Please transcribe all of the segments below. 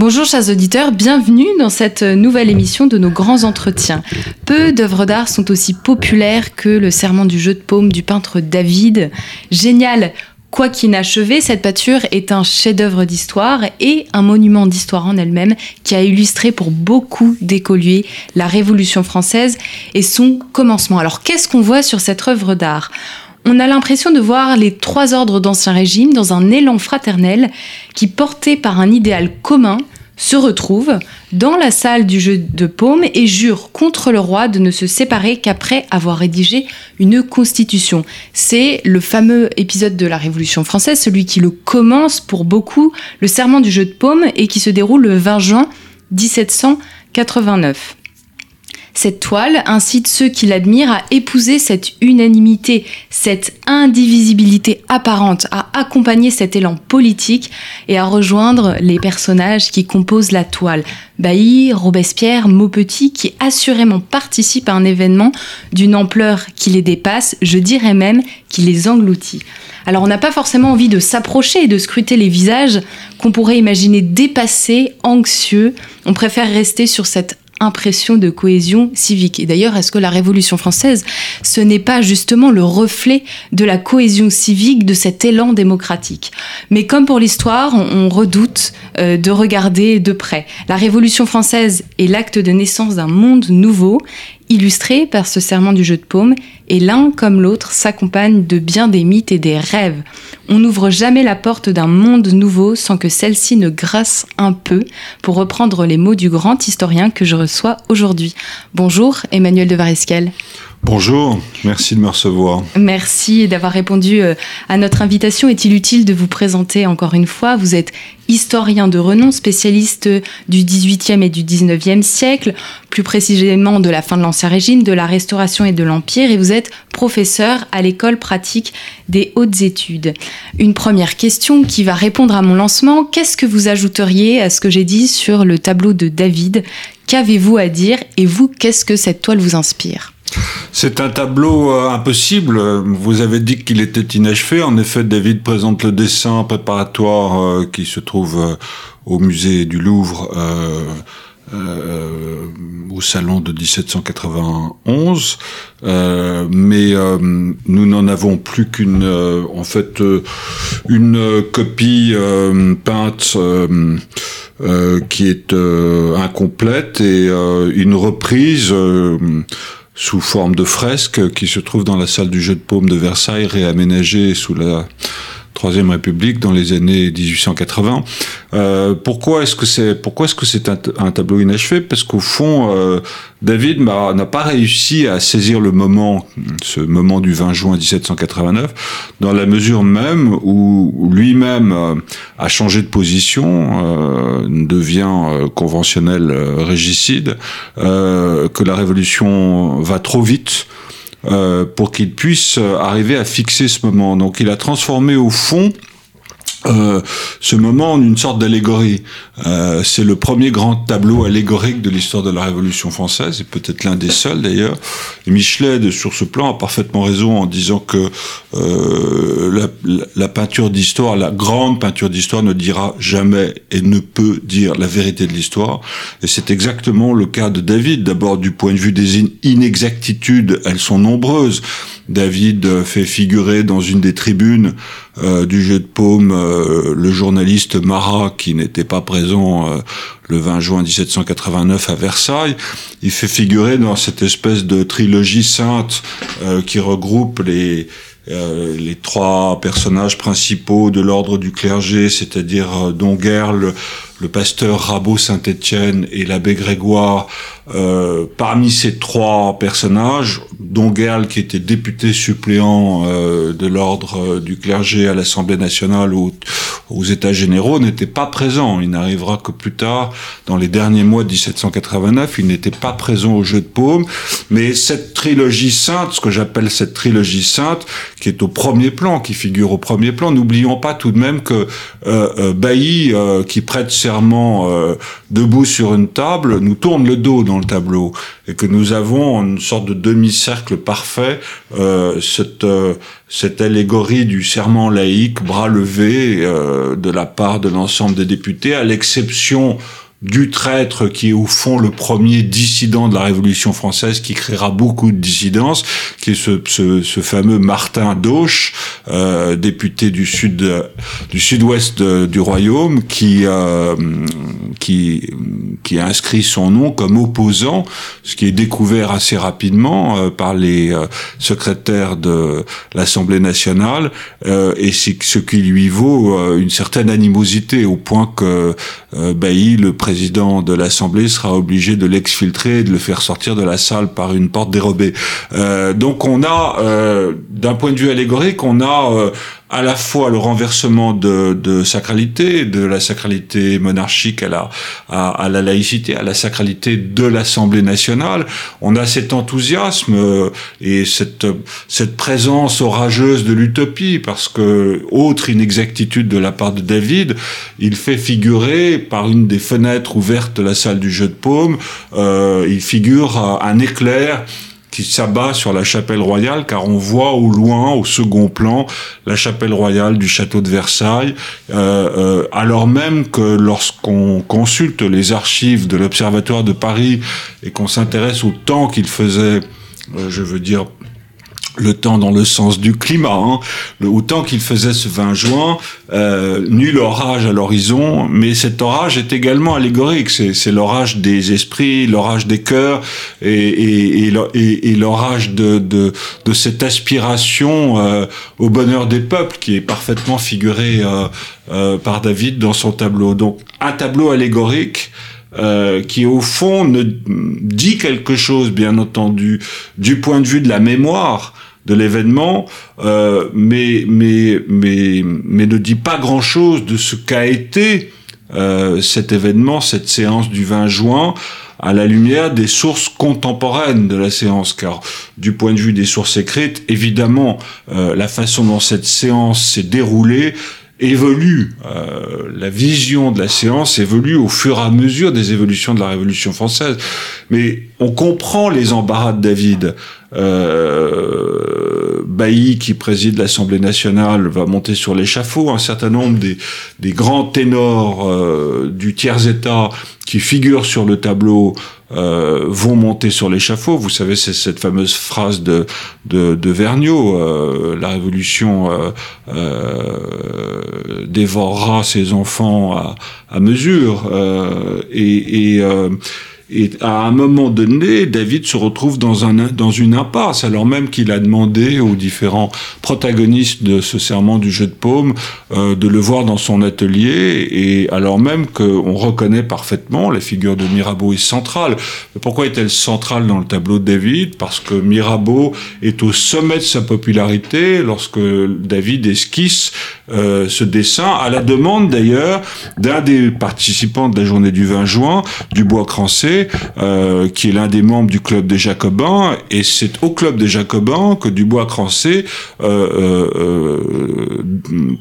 Bonjour chers auditeurs, bienvenue dans cette nouvelle émission de nos grands entretiens. Peu d'œuvres d'art sont aussi populaires que le serment du jeu de paume du peintre David. Génial Quoi qu'inachevé, cette peinture est un chef-d'œuvre d'histoire et un monument d'histoire en elle-même qui a illustré pour beaucoup d'écoliers la Révolution française et son commencement. Alors qu'est-ce qu'on voit sur cette œuvre d'art? On a l'impression de voir les trois ordres d'Ancien Régime dans un élan fraternel qui, porté par un idéal commun, se retrouvent dans la salle du jeu de paume et jurent contre le roi de ne se séparer qu'après avoir rédigé une constitution. C'est le fameux épisode de la Révolution française, celui qui le commence pour beaucoup, le serment du jeu de paume, et qui se déroule le 20 juin 1789. Cette toile incite ceux qui l'admirent à épouser cette unanimité, cette indivisibilité apparente, à accompagner cet élan politique et à rejoindre les personnages qui composent la toile. Bailly, Robespierre, Maupetit, qui assurément participent à un événement d'une ampleur qui les dépasse, je dirais même qui les engloutit. Alors on n'a pas forcément envie de s'approcher et de scruter les visages qu'on pourrait imaginer dépassés, anxieux. On préfère rester sur cette impression de cohésion civique. Et d'ailleurs, est-ce que la Révolution française, ce n'est pas justement le reflet de la cohésion civique, de cet élan démocratique? Mais comme pour l'histoire, on, redoute euh, de regarder de près. La Révolution française est l'acte de naissance d'un monde nouveau, illustré par ce serment du jeu de paume, et l'un comme l'autre s'accompagne de bien des mythes et des rêves. On n'ouvre jamais la porte d'un monde nouveau sans que celle-ci ne grasse un peu, pour reprendre les mots du grand historien que je reçois aujourd'hui. Bonjour Emmanuel de Varescal. Bonjour, merci de me recevoir. Merci d'avoir répondu euh, à notre invitation. Est-il utile de vous présenter encore une fois? Vous êtes historien de renom, spécialiste du 18e et du 19e siècle, plus précisément de la fin de l'Ancien Régime, de la Restauration et de l'Empire, et vous êtes professeur à l'école pratique des hautes études. Une première question qui va répondre à mon lancement. Qu'est-ce que vous ajouteriez à ce que j'ai dit sur le tableau de David? Qu'avez-vous à dire? Et vous, qu'est-ce que cette toile vous inspire? C'est un tableau euh, impossible. Vous avez dit qu'il était inachevé. En effet, David présente le dessin préparatoire euh, qui se trouve euh, au musée du Louvre. au salon de 1791, mais nous n'en avons plus qu'une, en fait, une copie peinte qui est incomplète et une reprise sous forme de fresque qui se trouve dans la salle du jeu de paume de Versailles, réaménagée sous la Troisième République dans les années 1880. Euh, pourquoi est-ce que c'est pourquoi est-ce que c'est un, tableau inachevé? Parce qu'au fond, euh, David n'a pas réussi à saisir le moment, ce moment du 20 juin 1789, dans la mesure même où lui-même euh, a changé de position, devient conventionnel régicide, que la révolution va trop vite euh, pour qu'il puisse arriver à fixer ce moment. Donc il a transformé au fond euh, ce moment en une sorte d'allégorie. Euh, c'est le premier grand tableau allégorique de l'histoire de la Révolution française, et peut-être l'un des seuls d'ailleurs. Et Michelet, sur ce plan, a parfaitement raison en disant que euh, la, peinture d'histoire, la grande peinture d'histoire, ne dira jamais et ne peut dire la vérité de l'histoire. Et c'est exactement le cas de David. D'abord, du point de vue des inexactitudes, elles sont nombreuses. David fait figurer dans une des tribunes euh, du jeu de paume euh, le journaliste Marat qui n'était pas présent euh, le 20 juin 1789 à Versailles. Il fait figurer dans cette espèce de trilogie sainte qui regroupe les les trois personnages principaux de l'ordre du clergé, c'est-à-dire Don Guerre, le pasteur Rabot Saint-Étienne et l'abbé Grégoire. Euh, parmi ces trois personnages, dont Gerl, qui était député suppléant euh, de l'ordre du clergé à l'Assemblée nationale ou aux États généraux, n'était pas présent. Il n'arrivera que plus tard, dans les derniers mois de 1789, il n'était pas présent au jeu de paume. Mais cette trilogie sainte, ce que j'appelle cette trilogie sainte, qui est au premier plan, qui figure au premier plan, n'oublions pas tout de même que euh, euh Bailly, euh, qui prête serment euh, debout sur une table, nous tourne le dos dans le tableau et que nous avons une sorte de demi-cercle parfait, cette, cette allégorie du serment laïque, bras levé de la part de l'ensemble des députés, à l'exception du traître qui est au fond le premier dissident de la Révolution française qui créera beaucoup de dissidences, qui est ce, ce, ce fameux Martin Dauch, euh, député du sud du sud-ouest du royaume, qui euh, qui qui a inscrit son nom comme opposant, ce qui est découvert assez rapidement euh, par les euh, secrétaires de l'Assemblée nationale, euh, et c'est ce qui lui vaut une certaine animosité au point que Bailly, le président président de l'Assemblée sera obligé de l'exfiltrer et de le faire sortir de la salle par une porte dérobée. Euh, donc on a, euh, d'un point de vue allégorique, on a euh, à la fois le renversement de, de, sacralité, de la sacralité monarchique à la, à, la laïcité, à la sacralité de l'Assemblée nationale. On a cet enthousiasme euh, et cette, cette présence orageuse de l'utopie, parce que, autre inexactitude de la part de David, il fait figurer par une des fenêtres ouvertes de la salle du jeu de paume, euh, il figure un éclair qui s'abat sur la chapelle royale, car on voit au loin, au second plan, la chapelle royale du château de Versailles, euh, euh, alors même que lorsqu'on consulte les archives de l'Observatoire de Paris et qu'on s'intéresse au temps qu'il faisait, euh, je veux dire le temps dans le sens du climat. Hein. Le, autant qu'il faisait ce 20 juin, euh, nul orage à l'horizon, mais cet orage est également allégorique. C'est l'orage des esprits, l'orage des cœurs et, et, et, et l'orage de, de, de, cette aspiration euh, au bonheur des peuples qui est parfaitement figuré euh, euh par David dans son tableau. Donc un tableau allégorique euh, qui au fond ne dit quelque chose, bien entendu, du point de vue de la mémoire de l'événement, euh, mais, mais, mais, mais ne dit pas grand-chose de ce qu'a été euh, cet événement, cette séance du 20 juin, à la lumière des sources contemporaines de la séance, car du point de vue des sources écrites, évidemment, euh, la façon dont cette séance s'est déroulée évolue, euh, la vision de la séance évolue au fur et à mesure des évolutions de la Révolution française. Mais on comprend les embarras de David. Euh, Bailly, qui préside l'Assemblée nationale, va monter sur l'échafaud. Un certain nombre des, grands ténors euh, du tiers-État qui figurent sur le tableau euh, vont monter sur l'échafaud. Vous savez, c'est cette fameuse phrase de, de, de Vergniaud, euh, la révolution euh, euh dévorera ses enfants à, à mesure. Et et à un moment donné, David se retrouve dans, un, dans une impasse, alors même qu'il a demandé aux différents protagonistes de ce serment du jeu de paume euh, de le voir dans son atelier, et alors même qu'on reconnaît parfaitement la figure de Mirabeau est centrale. pourquoi est-elle centrale dans le tableau de David? Parce que Mirabeau est au sommet de sa popularité lorsque David esquisse euh, ce dessin, à la demande d'ailleurs d'un des participants de la journée du 20 juin, du Euh, qui est l'un des membres du club des Jacobins, et c'est au club des Jacobins que Dubois-Crancé euh, euh,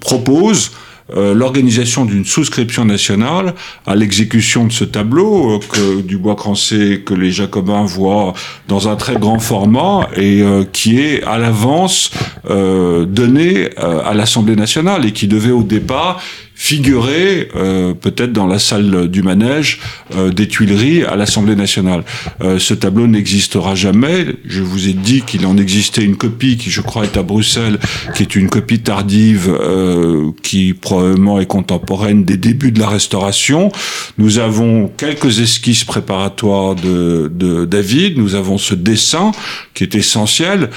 propose l'organisation d'une souscription nationale à l'exécution de ce tableau que Dubois-Crancé, que les Jacobins voient dans un très grand format et qui est à l'avance donné à l'Assemblée nationale et qui devait au départ figurer euh, peut-être dans la salle du manège euh, des Tuileries à l'Assemblée nationale. Euh, ce tableau n'existera jamais. Je vous ai dit qu'il en existait une copie qui, je crois, est à Bruxelles, qui est une copie tardive, qui probablement est contemporaine des débuts de la Restauration. Nous avons quelques esquisses préparatoires de, de David. Nous avons ce dessin qui est essentiel,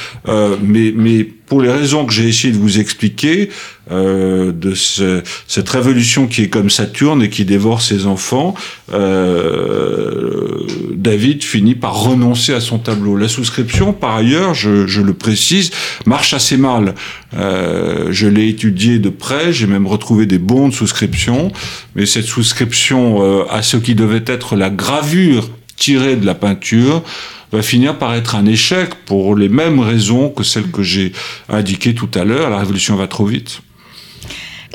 mais mais pour les raisons que j'ai essayé de vous expliquer, euh, de ce, cette révolution qui est comme Saturne et qui dévore ses enfants, euh, David finit par renoncer à son tableau. La souscription, par ailleurs, je, le précise, marche assez mal. Euh, je l'ai étudié de près, j'ai même retrouvé des bons de souscription, mais cette souscription euh, à ce qui devait être la gravure tirée de la peinture va finir par être un échec pour les mêmes raisons que celles que j'ai indiquées tout à l'heure. La révolution va trop vite.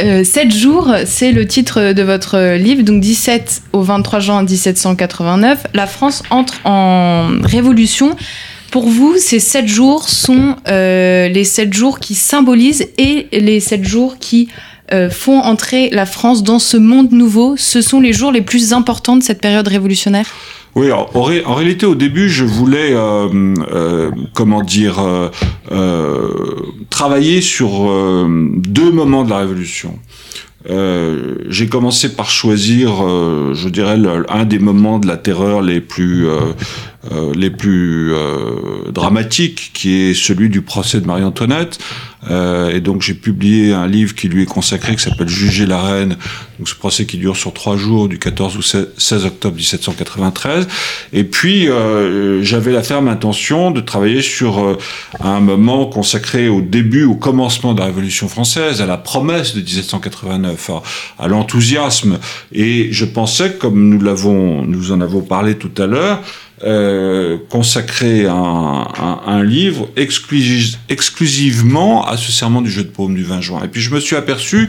Euh, 7 jours, c'est le titre de votre livre, donc 17 au 23 juin 1789. La France entre en révolution. Pour vous, ces 7 jours sont euh, les 7 jours qui symbolisent et les 7 jours qui euh, font entrer la France dans ce monde nouveau. Ce sont les jours les plus importants de cette période révolutionnaire? Oui, en, réalité, au début, je voulais, euh, euh, comment dire, euh, euh travailler sur euh, deux moments de la Révolution. J'ai commencé par choisir, je dirais, un des moments de la terreur les plus les plus dramatiques, qui est celui du procès de Marie-Antoinette. Euh, et donc j'ai publié un livre qui lui est consacré, qui s'appelle Juger la reine. Donc ce procès qui dure sur trois jours, du 14 au 16 octobre 1793. Et puis euh, j'avais la ferme intention de travailler sur euh, un moment consacré au début, au commencement de la Révolution française, à la promesse de 1789, à, à l'enthousiasme. Et je pensais, comme nous l'avons, nous en avons parlé tout à l'heure, euh, consacrer un, un, livre exclusivement à ce serment du jeu de paume du 20 juin. Et puis je me suis aperçu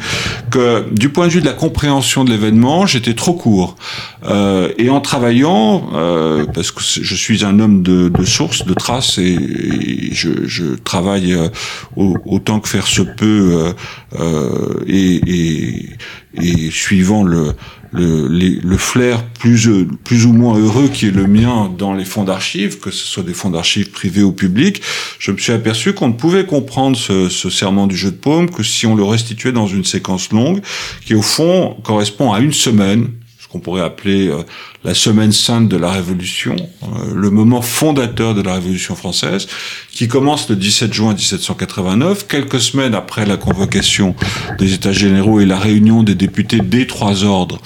que du point de vue de la compréhension de l'événement, j'étais trop court. Euh, et en travaillant, euh, parce que je suis un homme de, de sources, de traces, et, je, je, travaille euh, autant que faire se peut, euh, et, et, et suivant le le, le, flair plus, plus ou moins heureux qui est le mien dans les fonds d'archives, que ce soit des fonds d'archives privés ou publics, je me suis aperçu qu'on ne pouvait comprendre ce, ce, serment du jeu de paume que si on le restituait dans une séquence longue, qui au fond correspond à une semaine, qu'on pourrait appeler euh, la semaine sainte de la Révolution, euh, le moment fondateur de la Révolution française, qui commence le 17 juin 1789, quelques semaines après la convocation des États généraux et la réunion des députés des trois ordres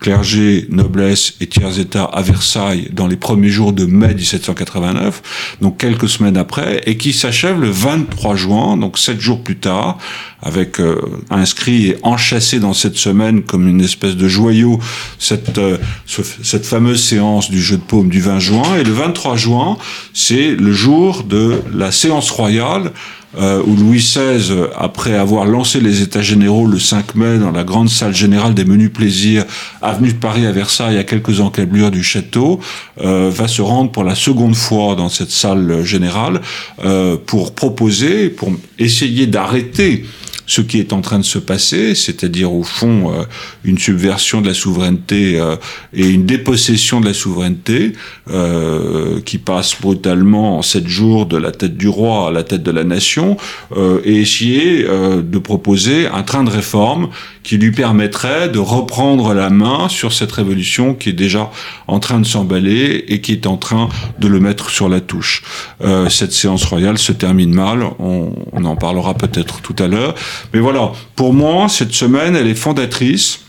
clergé, noblesse et tiers état à Versailles dans les premiers jours de mai 1789, donc quelques semaines après, et qui s'achève le 23 juin, donc sept jours plus tard, avec euh, inscrit et enchâssé dans cette semaine comme une espèce de joyau cette, euh, ce, cette fameuse séance du jeu de paume du 20 juin. Et le 23 juin, c'est le jour de la séance royale euh, où Louis XVI, après avoir lancé les États généraux le 5 mai dans la grande salle générale des menus plaisirs, avenue de Paris à Versailles, à quelques encablures du château, euh, va se rendre pour la seconde fois dans cette salle générale euh, pour proposer, pour essayer d'arrêter ce qui est en train de se passer, c'est-à-dire au fond euh, une subversion de la souveraineté euh, et une dépossession de la souveraineté euh, qui passe brutalement en sept jours de la tête du roi à la tête de la nation, et essayer de proposer un train de réforme qui lui permettrait de reprendre la main sur cette révolution qui est déjà en train de s'emballer et qui est en train de le mettre sur la touche. Euh, cette séance royale se termine mal, on, on en parlera peut-être tout à l'heure. Mais voilà, pour moi, cette semaine, elle est fondatrice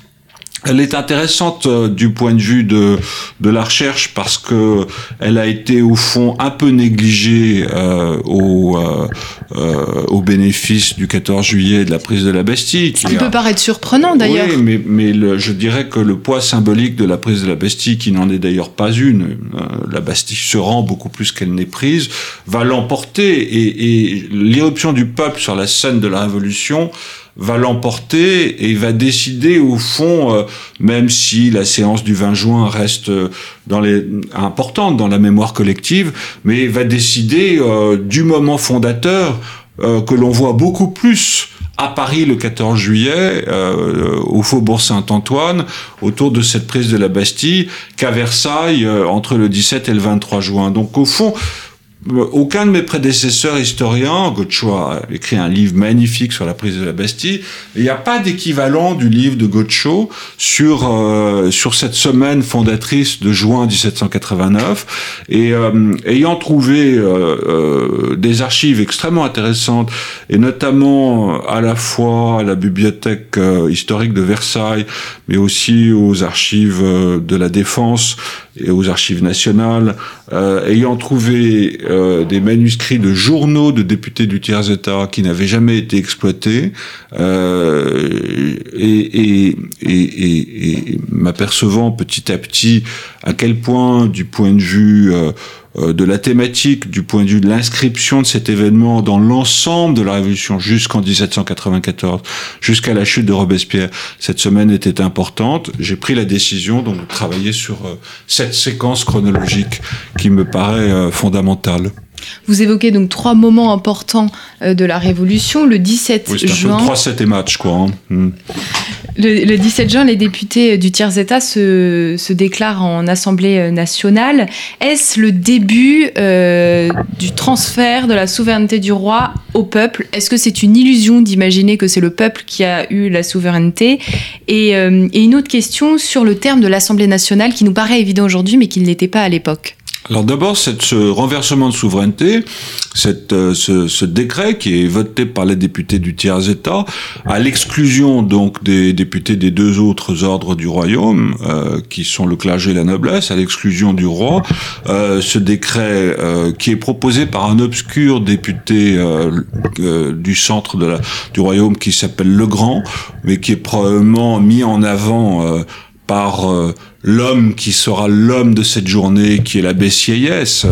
elle est intéressante euh, du point de vue de, de la recherche parce que elle a été au fond un peu négligée euh, au, euh, euh au bénéfice du 14 juillet de la prise de la Bastille. Ce qui, peut paraître surprenant d'ailleurs. Oui, mais, mais le, je dirais que le poids symbolique de la prise de la Bastille, qui n'en est d'ailleurs pas une, euh, la Bastille se rend beaucoup plus qu'elle n'est prise, va l'emporter et, et l'irruption du peuple sur la scène de la Révolution va l'emporter et va décider au fond, euh, même si la séance du 20 juin reste euh, dans les, importante dans la mémoire collective, mais va décider euh, du moment fondateur que l'on voit beaucoup plus à Paris le 14 juillet, euh, au faubourg Saint-Antoine, autour de cette prise de la Bastille, qu'à Versailles entre le 17 et le 23 juin. Donc au fond, aucun de mes prédécesseurs historiens, Gaucho a écrit un livre magnifique sur la prise de la Bastille, il n'y a pas d'équivalent du livre de Gaucho sur euh, sur cette semaine fondatrice de juin 1789. Et euh, ayant trouvé euh, des archives extrêmement intéressantes, et notamment à la fois à la bibliothèque historique de Versailles, mais aussi aux archives de la Défense et aux archives nationales, ayant trouvé euh, des manuscrits de journaux de députés du tiers-État qui n'avaient jamais été exploités, euh, et, et, et, et m'apercevant petit à petit à quel point, du point de vue euh, de la thématique, du point de vue de l'inscription de cet événement dans l'ensemble de la Révolution jusqu'en 1794, jusqu'à la chute de Robespierre, cette semaine était importante. J'ai pris la décision donc de travailler sur euh, cette séquence chronologique qui me paraît euh, fondamentale. Vous évoquez donc trois moments importants de la Révolution. Le 17 oui, juin. 3, 7 et match, quoi. Hein. Hmm. Le, le, 17 juin, les députés du tiers-État se, se, déclarent en Assemblée nationale. Est-ce le début euh, du transfert de la souveraineté du roi au peuple? Est-ce que c'est une illusion d'imaginer que c'est le peuple qui a eu la souveraineté? Et, euh, et une autre question sur le terme de l'Assemblée nationale qui nous paraît évident aujourd'hui mais qui ne l'était pas à l'époque. Alors d'abord, ce renversement de souveraineté, cette, euh, ce, ce, décret qui est voté par les députés du tiers-État, à l'exclusion donc des députés des deux autres ordres du royaume, euh, qui sont le clergé et la noblesse, à l'exclusion du roi, euh, ce décret euh, qui est proposé par un obscur député euh, du centre de la, du royaume qui s'appelle Legrand, mais qui est probablement mis en avant par l'homme qui sera l'homme de cette journée, qui est l'abbé Sieyès,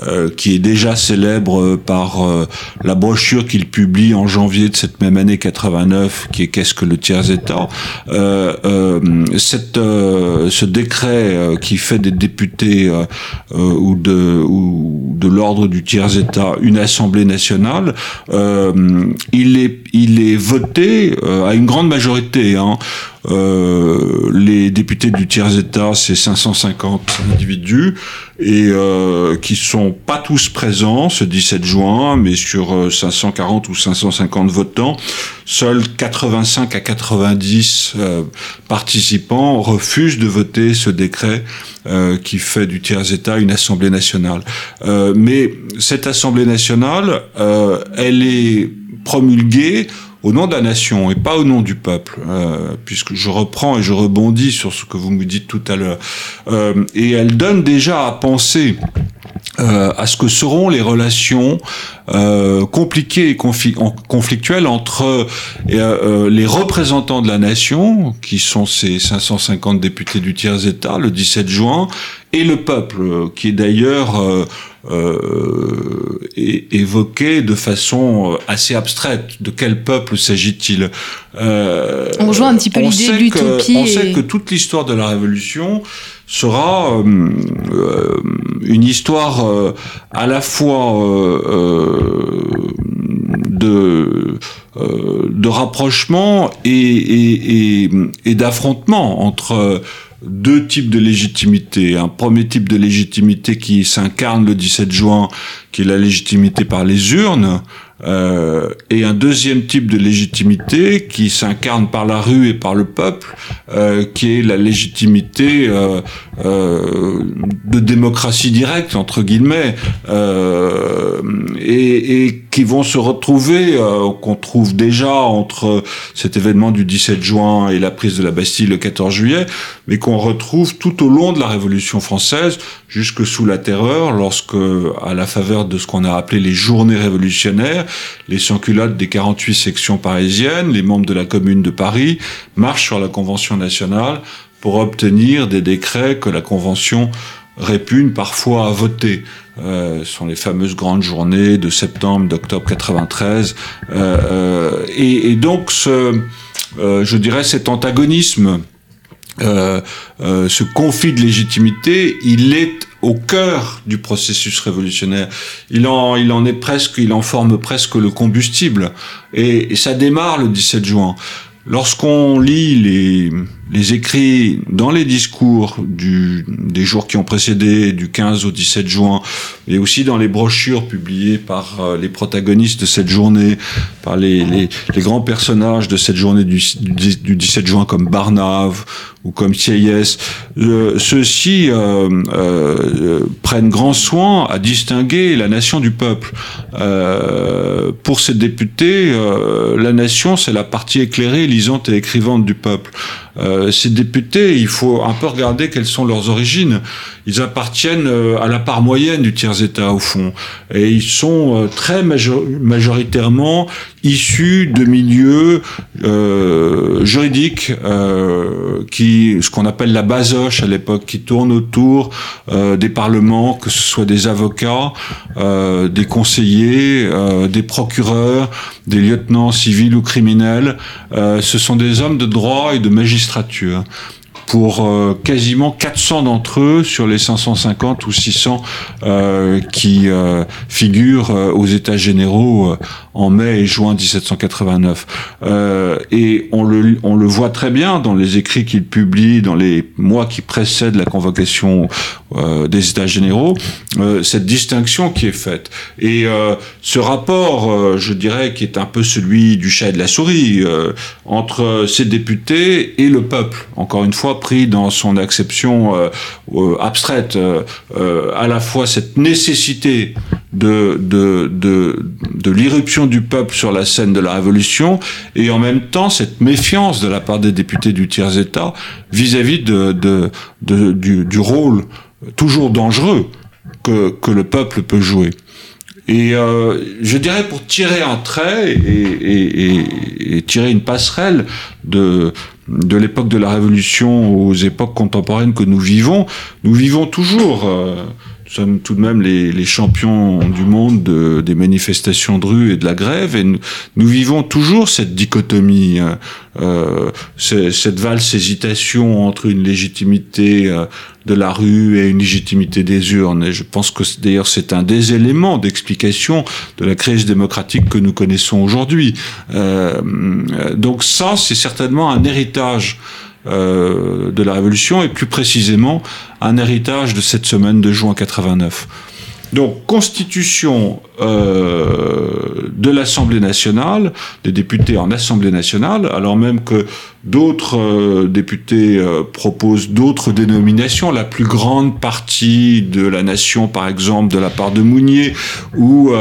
euh, euh, qui est déjà célèbre par euh, la brochure qu'il publie en janvier de cette même année 89, qui est Qu'est-ce que le tiers-État? Euh, euh, cette, Ce décret qui fait des députés ou de, ou de l'ordre du tiers-État une assemblée nationale, il, est, il est voté à une grande majorité. Hein, euh, les députés du tiers-État, c'est 550 individus et euh, qui sont pas tous présents ce 17 juin, mais sur 540 ou 550 votants, seuls 85 à 90 euh, participants refusent de voter ce décret euh, qui fait du tiers-État une assemblée nationale. Euh, mais cette assemblée nationale, elle est promulguée au nom de la nation et pas au nom du peuple, euh, puisque je reprends et je rebondis sur ce que vous me dites tout à l'heure. Euh, et elle donne déjà à penser euh, à ce que seront les relations compliquées et conflictuelles entre les représentants de la nation, qui sont ces 550 députés du tiers-État, le 17 juin, et le peuple, qui est d'ailleurs euh, évoqué de façon assez abstraite. De quel peuple s'agit-il? Euh, On rejoint un petit peu l'idée de l'utopie. On sait que toute l'histoire de la Révolution sera euh, euh, une histoire euh, à la fois de de rapprochement et, et, et, et d'affrontement entre deux types de légitimité. Un premier type de légitimité qui s'incarne le 17 juin, qui est la légitimité par les urnes, euh, et un deuxième type de légitimité qui s'incarne par la rue et par le peuple, euh, qui est la légitimité euh, euh de démocratie directe entre guillemets, euh, et, et, qui vont se retrouver, euh, qu'on trouve déjà entre cet événement du 17 juin et la prise de la Bastille le 14 juillet, mais qu'on retrouve tout au long de la Révolution française, jusque sous la Terreur, lorsque, à la faveur de ce qu'on a appelé les journées révolutionnaires, les sans-culottes des 48 sections parisiennes, les membres de la Commune de Paris, marchent sur la Convention nationale pour obtenir des décrets que la Convention répugne parfois à voter. Euh, ce sont les fameuses grandes journées de septembre, d'octobre 93. Euh, euh, et, et, donc, ce, euh, je dirais, cet antagonisme, euh, euh, ce conflit de légitimité, il est au cœur du processus révolutionnaire. Il en, il en est presque, il en forme presque le combustible. Et, et ça démarre le 17 juin. Lorsqu'on lit les, les écrits dans les discours du, des jours qui ont précédé, du 15 au 17 juin, et aussi dans les brochures publiées par euh, les protagonistes de cette journée, par les, les, les grands personnages de cette journée du, du, 17 juin comme Barnave ou comme Sieyès, ceux-ci euh, euh, prennent grand soin à distinguer la nation du peuple. Pour ces députés, la nation, c'est la partie éclairée, lisante et écrivante du peuple. Ces députés, il faut un peu regarder quelles sont leurs origines ils appartiennent euh, à la part moyenne du tiers-État au fond. Et ils sont euh, très majoritairement issus de milieux euh, juridiques, euh, qui, ce qu'on appelle la basoche à l'époque, qui tournent autour euh, des parlements, que ce soit des avocats, euh, des conseillers, des procureurs, des lieutenants civils ou criminels. ce sont des hommes de droit et de magistrature pour euh, quasiment 400 d'entre eux sur les 550 ou 600 euh, qui euh, figurent aux États généraux en mai et juin 1789. et on le, on le voit très bien dans les écrits qu'il publie dans les mois qui précèdent la convocation des États généraux, cette distinction qui est faite. Et ce rapport, je dirais, qui est un peu celui du chat et de la souris, entre ces députés et le peuple, encore une fois, pris dans son acception euh, euh, abstraite, euh, à la fois cette nécessité de, de, de, l'irruption du peuple sur la scène de la Révolution et en même temps cette méfiance de la part des députés du tiers-État vis-à-vis de, de, du, rôle toujours dangereux que, que le peuple peut jouer. Et je dirais pour tirer un trait et tirer une passerelle de, de l'époque de la Révolution aux époques contemporaines que nous vivons, nous vivons toujours. Sommes tout de même les, les champions du monde de, des manifestations de rue et de la grève, et nous, nous vivons toujours cette dichotomie, euh, euh cette valse hésitation entre une légitimité euh, de la rue et une légitimité des urnes. Et je pense que d'ailleurs c'est un des éléments d'explication de la crise démocratique que nous connaissons aujourd'hui. Euh, donc ça, c'est certainement un héritage de la Révolution et plus précisément un héritage de cette semaine de juin 89. Donc, constitution euh, de l'Assemblée nationale, des députés en Assemblée nationale, alors même que d'autres euh, députés euh, proposent d'autres dénominations, la plus grande partie de la nation, par exemple, de la part de Mounier, ou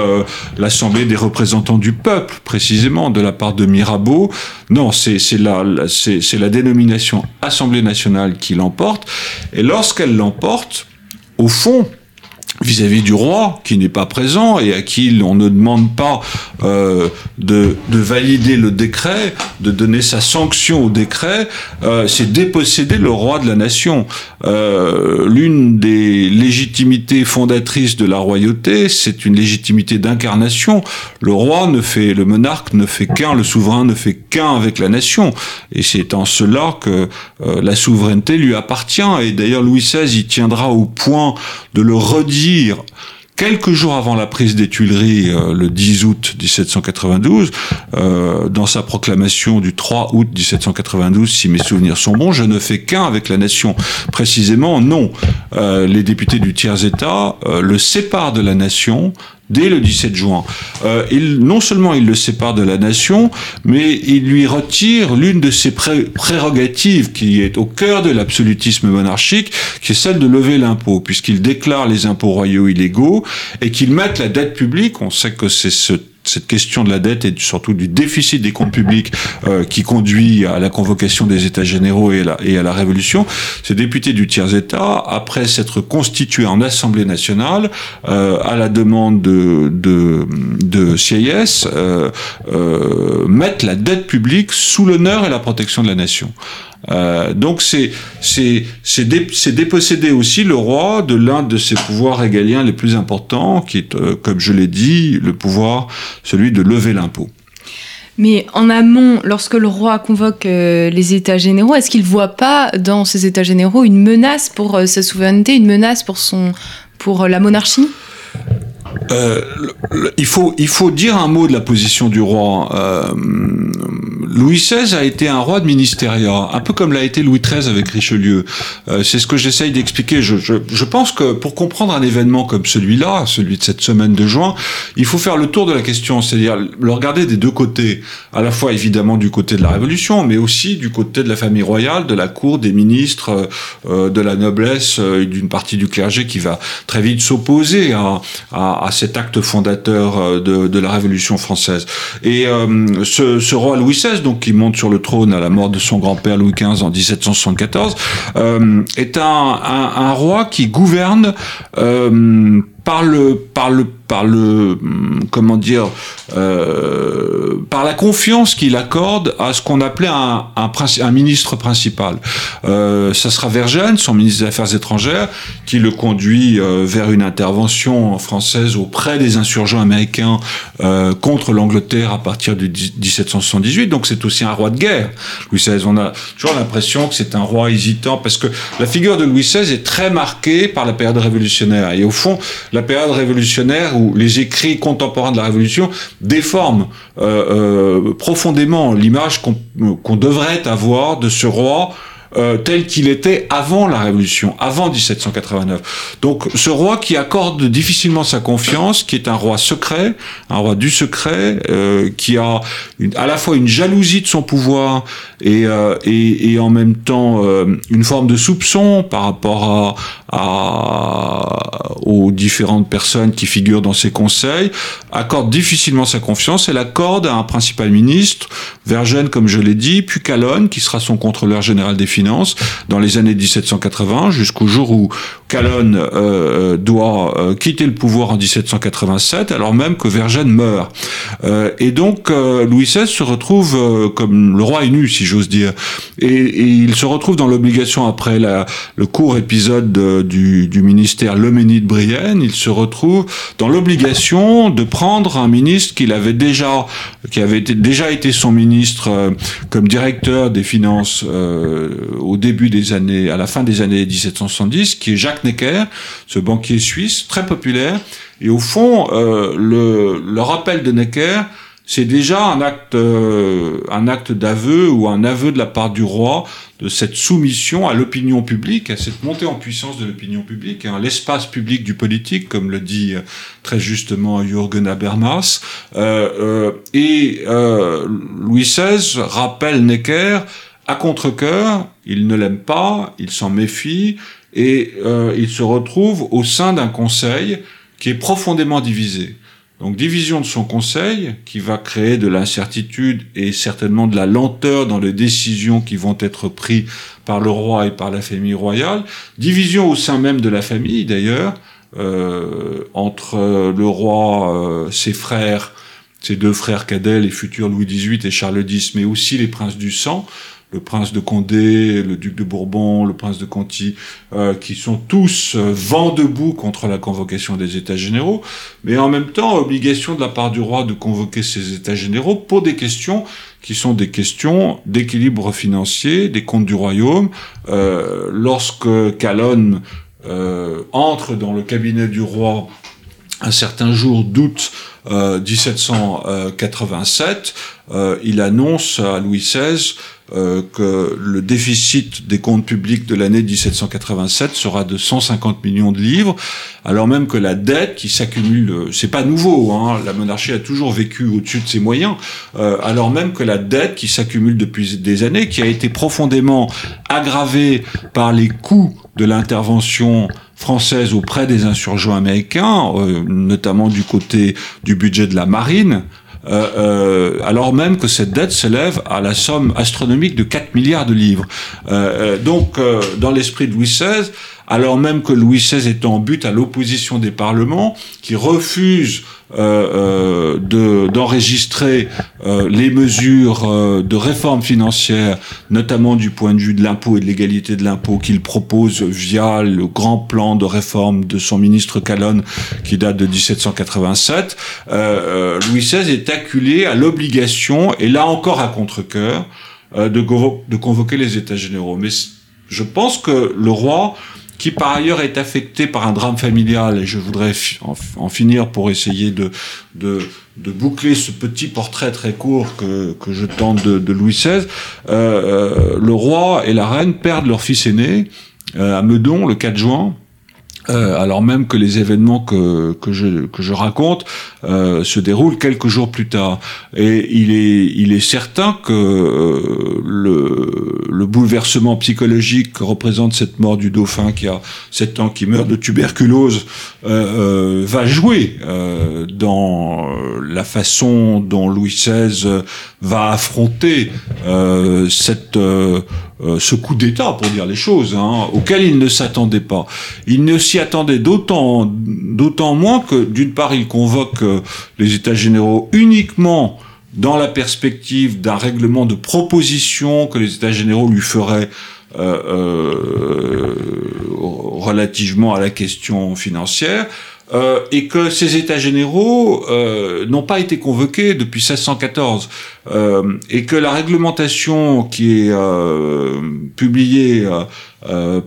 l'Assemblée des représentants du peuple, précisément, de la part de Mirabeau. Non, c'est la, c'est la dénomination Assemblée nationale qui l'emporte, et lorsqu'elle l'emporte, au fond, vis-à-vis du roi qui n'est pas présent et à qui on ne demande pas euh, de, de, valider le décret, de donner sa sanction au décret, euh, c'est déposséder le roi de la nation. Euh, L'une des légitimités fondatrices de la royauté, c'est une légitimité d'incarnation. Le roi ne fait, le monarque ne fait qu'un, le souverain ne fait qu'un avec la nation. Et c'est en cela que euh, la souveraineté lui appartient. Et d'ailleurs Louis XVI y tiendra au point de le redire quelques jours avant la prise des Tuileries, euh, le 10 août 1792, euh, dans sa proclamation du 3 août 1792, si mes souvenirs sont bons, je ne fais qu'un avec la nation. Précisément, non. Euh, les députés du tiers-État le séparent de la nation dès le 17 juin. Euh, il, non seulement il le sépare de la nation, mais il lui retire l'une de ses prérogatives qui est au cœur de l'absolutisme monarchique, qui est celle de lever l'impôt, puisqu'il déclare les impôts royaux illégaux et qu'il mette la dette publique, on sait que c'est ce cette question de la dette et surtout du déficit des comptes publics euh, qui conduit à la convocation des États généraux et, à la Révolution, ces députés du tiers-État, après s'être constitués en Assemblée nationale, euh, à la demande de, de, de euh, euh, mettent la dette publique sous l'honneur et la protection de la nation. Euh, donc c'est c'est déposséder aussi le roi de l'un de ses pouvoirs régaliens les plus importants, qui est, euh, comme je l'ai dit, le pouvoir, celui de lever l'impôt. Mais en amont, lorsque le roi convoque euh, les États généraux, est-ce qu'il voit pas dans ces États généraux une menace pour sa souveraineté, une menace pour son pour la monarchie? Euh, il, faut, il faut dire un mot de la position du roi. Euh, Louis XVI a été un roi de ministériat, un peu comme l'a été Louis XIII avec Richelieu. Euh, c'est ce que j'essaye d'expliquer. Je, je, je, pense que pour comprendre un événement comme celui-là, celui de cette semaine de juin, il faut faire le tour de la question, c'est-à-dire le regarder des deux côtés, à la fois évidemment du côté de la Révolution, mais aussi du côté de la famille royale, de la cour, des ministres, euh, de la noblesse, euh, d'une partie du clergé qui va très vite s'opposer à, à, à, cet acte fondateur euh, de, de la Révolution française. Et euh, ce, ce roi Louis XVI donc qui monte sur le trône à la mort de son grand-père Louis XV en 1774, euh, est un, un, un, roi qui gouverne euh, par le par le par le hum, comment dire euh, par la confiance qu'il accorde à ce qu'on appelait un, un, un, ministre principal. Euh, ça sera Vergène, son ministre des Affaires étrangères, qui le conduit euh, vers une intervention française auprès des insurgents américains euh, contre l'Angleterre à partir de 1778. Donc c'est aussi un roi de guerre. Louis XVI, on a toujours l'impression que c'est un roi hésitant parce que la figure de Louis XVI est très marquée par la période révolutionnaire et au fond la période révolutionnaire où les écrits contemporains de la Révolution déforment euh, euh, profondément l'image qu'on qu devrait avoir de ce roi euh, tel qu'il était avant la Révolution, avant 1789. Donc ce roi qui accorde difficilement sa confiance, qui est un roi secret, un roi du secret, qui a une, à la fois une jalousie de son pouvoir et, et, en même temps une forme de soupçon par rapport à, à, aux différentes personnes qui figurent dans ses conseils, accorde difficilement sa confiance et l'accorde à un principal ministre, Vergène comme je l'ai dit, puis Calonne qui sera son contrôleur général des finances dans les années 1780 jusqu'au jour où Calonne euh, doit euh, quitter le pouvoir en 1787 alors même que Vergène meurt. Euh, et donc euh, Louis XVI se retrouve euh, comme le roi est nu si j'ose dire et, et, il se retrouve dans l'obligation après la, le court épisode de, du, du ministère Leménide Brienne il se retrouve dans l'obligation de prendre un ministre qu'il avait déjà qui avait déjà été son ministre euh, comme directeur des finances au début des années, à la fin des années 1770, qui est Jacques Necker, ce banquier suisse très populaire. Et au fond, euh, le, le, rappel de Necker, c'est déjà un acte, euh, un acte d'aveu ou un aveu de la part du roi de cette soumission à l'opinion publique, à cette montée en puissance de l'opinion publique, à l'espace public du politique, comme le dit euh, très justement Jürgen Habermas. Euh, et Louis XVI rappelle Necker à contre-coeur, il ne l'aime pas, il s'en méfie, et il se retrouve au sein d'un conseil qui est profondément divisé. Donc division de son conseil, qui va créer de l'incertitude et certainement de la lenteur dans les décisions qui vont être prises par le roi et par la famille royale. Division au sein même de la famille d'ailleurs, euh, entre le roi, euh, ses frères, ses deux frères cadets, les futurs Louis XVIII et Charles X, mais aussi les princes du sang, le prince de Condé, le duc de Bourbon, le prince de Conti, euh, qui sont tous euh, vent debout contre la convocation des États généraux, mais en même temps obligation de la part du roi de convoquer ces États généraux pour des questions qui sont des questions d'équilibre financier, des comptes du royaume. Euh, lorsque Calonne euh, entre dans le cabinet du roi un certain jour d'août euh, 1787, euh, il annonce à Louis XVI euh, que le déficit des comptes publics de l'année 1787 sera de 150 millions de livres, alors même que la dette qui s'accumule, euh, c'est pas nouveau, hein, la monarchie a toujours vécu au-dessus de ses moyens, euh, alors même que la dette qui s'accumule depuis des années, qui a été profondément aggravée par les coûts de l'intervention française auprès des insurgents américains, euh, notamment du côté du budget de la marine, euh, euh, alors même que cette dette s'élève à la somme astronomique de 4 milliards de livres. Euh, donc, dans l'esprit de Louis XVI, alors même que Louis XVI est en but à l'opposition des parlements, qui refusent euh, euh, d'enregistrer de, euh, les mesures de réforme financière, notamment du point de vue de l'impôt et de l'égalité de l'impôt qu'il propose via le grand plan de réforme de son ministre Calonne qui date de 1787, euh, Louis XVI est acculé à l'obligation, et là encore à contre-coeur, de, de convoquer les États généraux. Mais je pense que le roi qui par ailleurs est affecté par un drame familial, et je voudrais en, finir pour essayer de, de, boucler ce petit portrait très court que, que je tente de, Louis XVI. Euh, le roi et la reine perdent leur fils aîné à Meudon le 4 juin. Euh, alors même que les événements que, que, je, que je raconte euh, se déroulent quelques jours plus tard. Et il est, il est certain que euh, le, le bouleversement psychologique que représente cette mort du dauphin qui a 7 ans, qui meurt de tuberculose, euh, va jouer dans la façon dont Louis XVI va affronter cette euh, ce coup d'État, pour dire les choses, hein, auquel il ne s'attendait pas. Il ne s'y attendait d'autant, d'autant moins que, d'une part, il convoque euh, les États généraux uniquement dans la perspective d'un règlement de proposition que les États généraux lui feraient euh, relativement à la question financière. Euh, et que ces États généraux euh, n'ont pas été convoqués depuis 1614, euh, et que la réglementation qui est publiée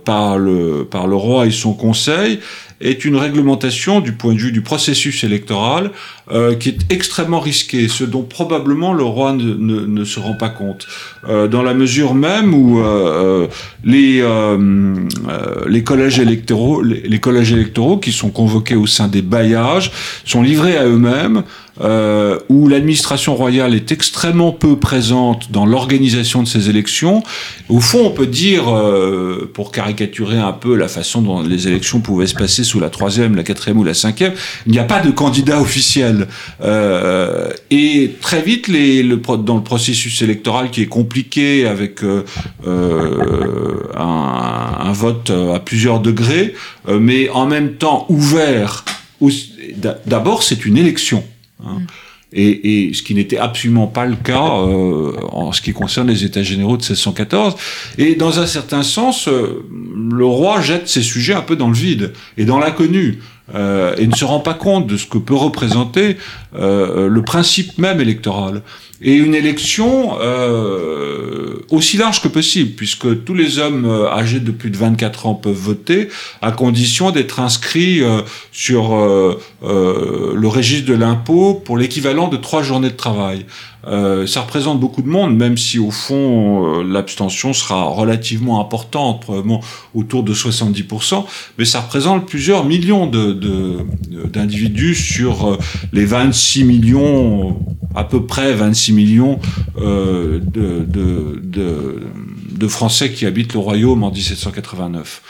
par le par le roi et son conseil est une réglementation du point de vue du processus électoral euh, qui est extrêmement risqué, ce dont probablement le roi ne se rend pas compte, euh, dans la mesure même où euh, les les collèges électoraux les, les, collèges électoraux qui sont convoqués au sein des bailliages sont livrés à eux-mêmes euh, où l'administration royale est extrêmement peu présente dans l'organisation de ces élections. Au fond, on peut dire, euh, pour caricaturer un peu la façon dont les élections pouvaient se passer sous la troisième, la quatrième ou la cinquième, il n'y a pas de candidat officiel. Euh, et très vite, les, le, dans le processus électoral qui est compliqué avec euh, euh, un, un, vote à plusieurs degrés, euh, mais en même temps ouvert. D'abord, c'est une élection. Hein. Mm. Et, et, ce qui n'était absolument pas le cas euh, en ce qui concerne les États généraux de 1614. Et dans un certain sens, euh, le roi jette ces sujets un peu dans le vide et dans l'inconnu. Euh, et ne se rend pas compte de ce que peut représenter euh, le principe même électoral. Et une élection euh, aussi large que possible, puisque tous les hommes euh, âgés de plus de 24 ans peuvent voter, à condition d'être inscrits euh, sur le registre de l'impôt pour l'équivalent de trois journées de travail. Euh, ça représente beaucoup de monde, même si au fond euh, l'abstention sera relativement importante, probablement autour de 70%, mais ça représente plusieurs millions d'individus de, sur euh, les 26 millions, à peu près 26 millions de, de Français qui habitent le royaume en 1789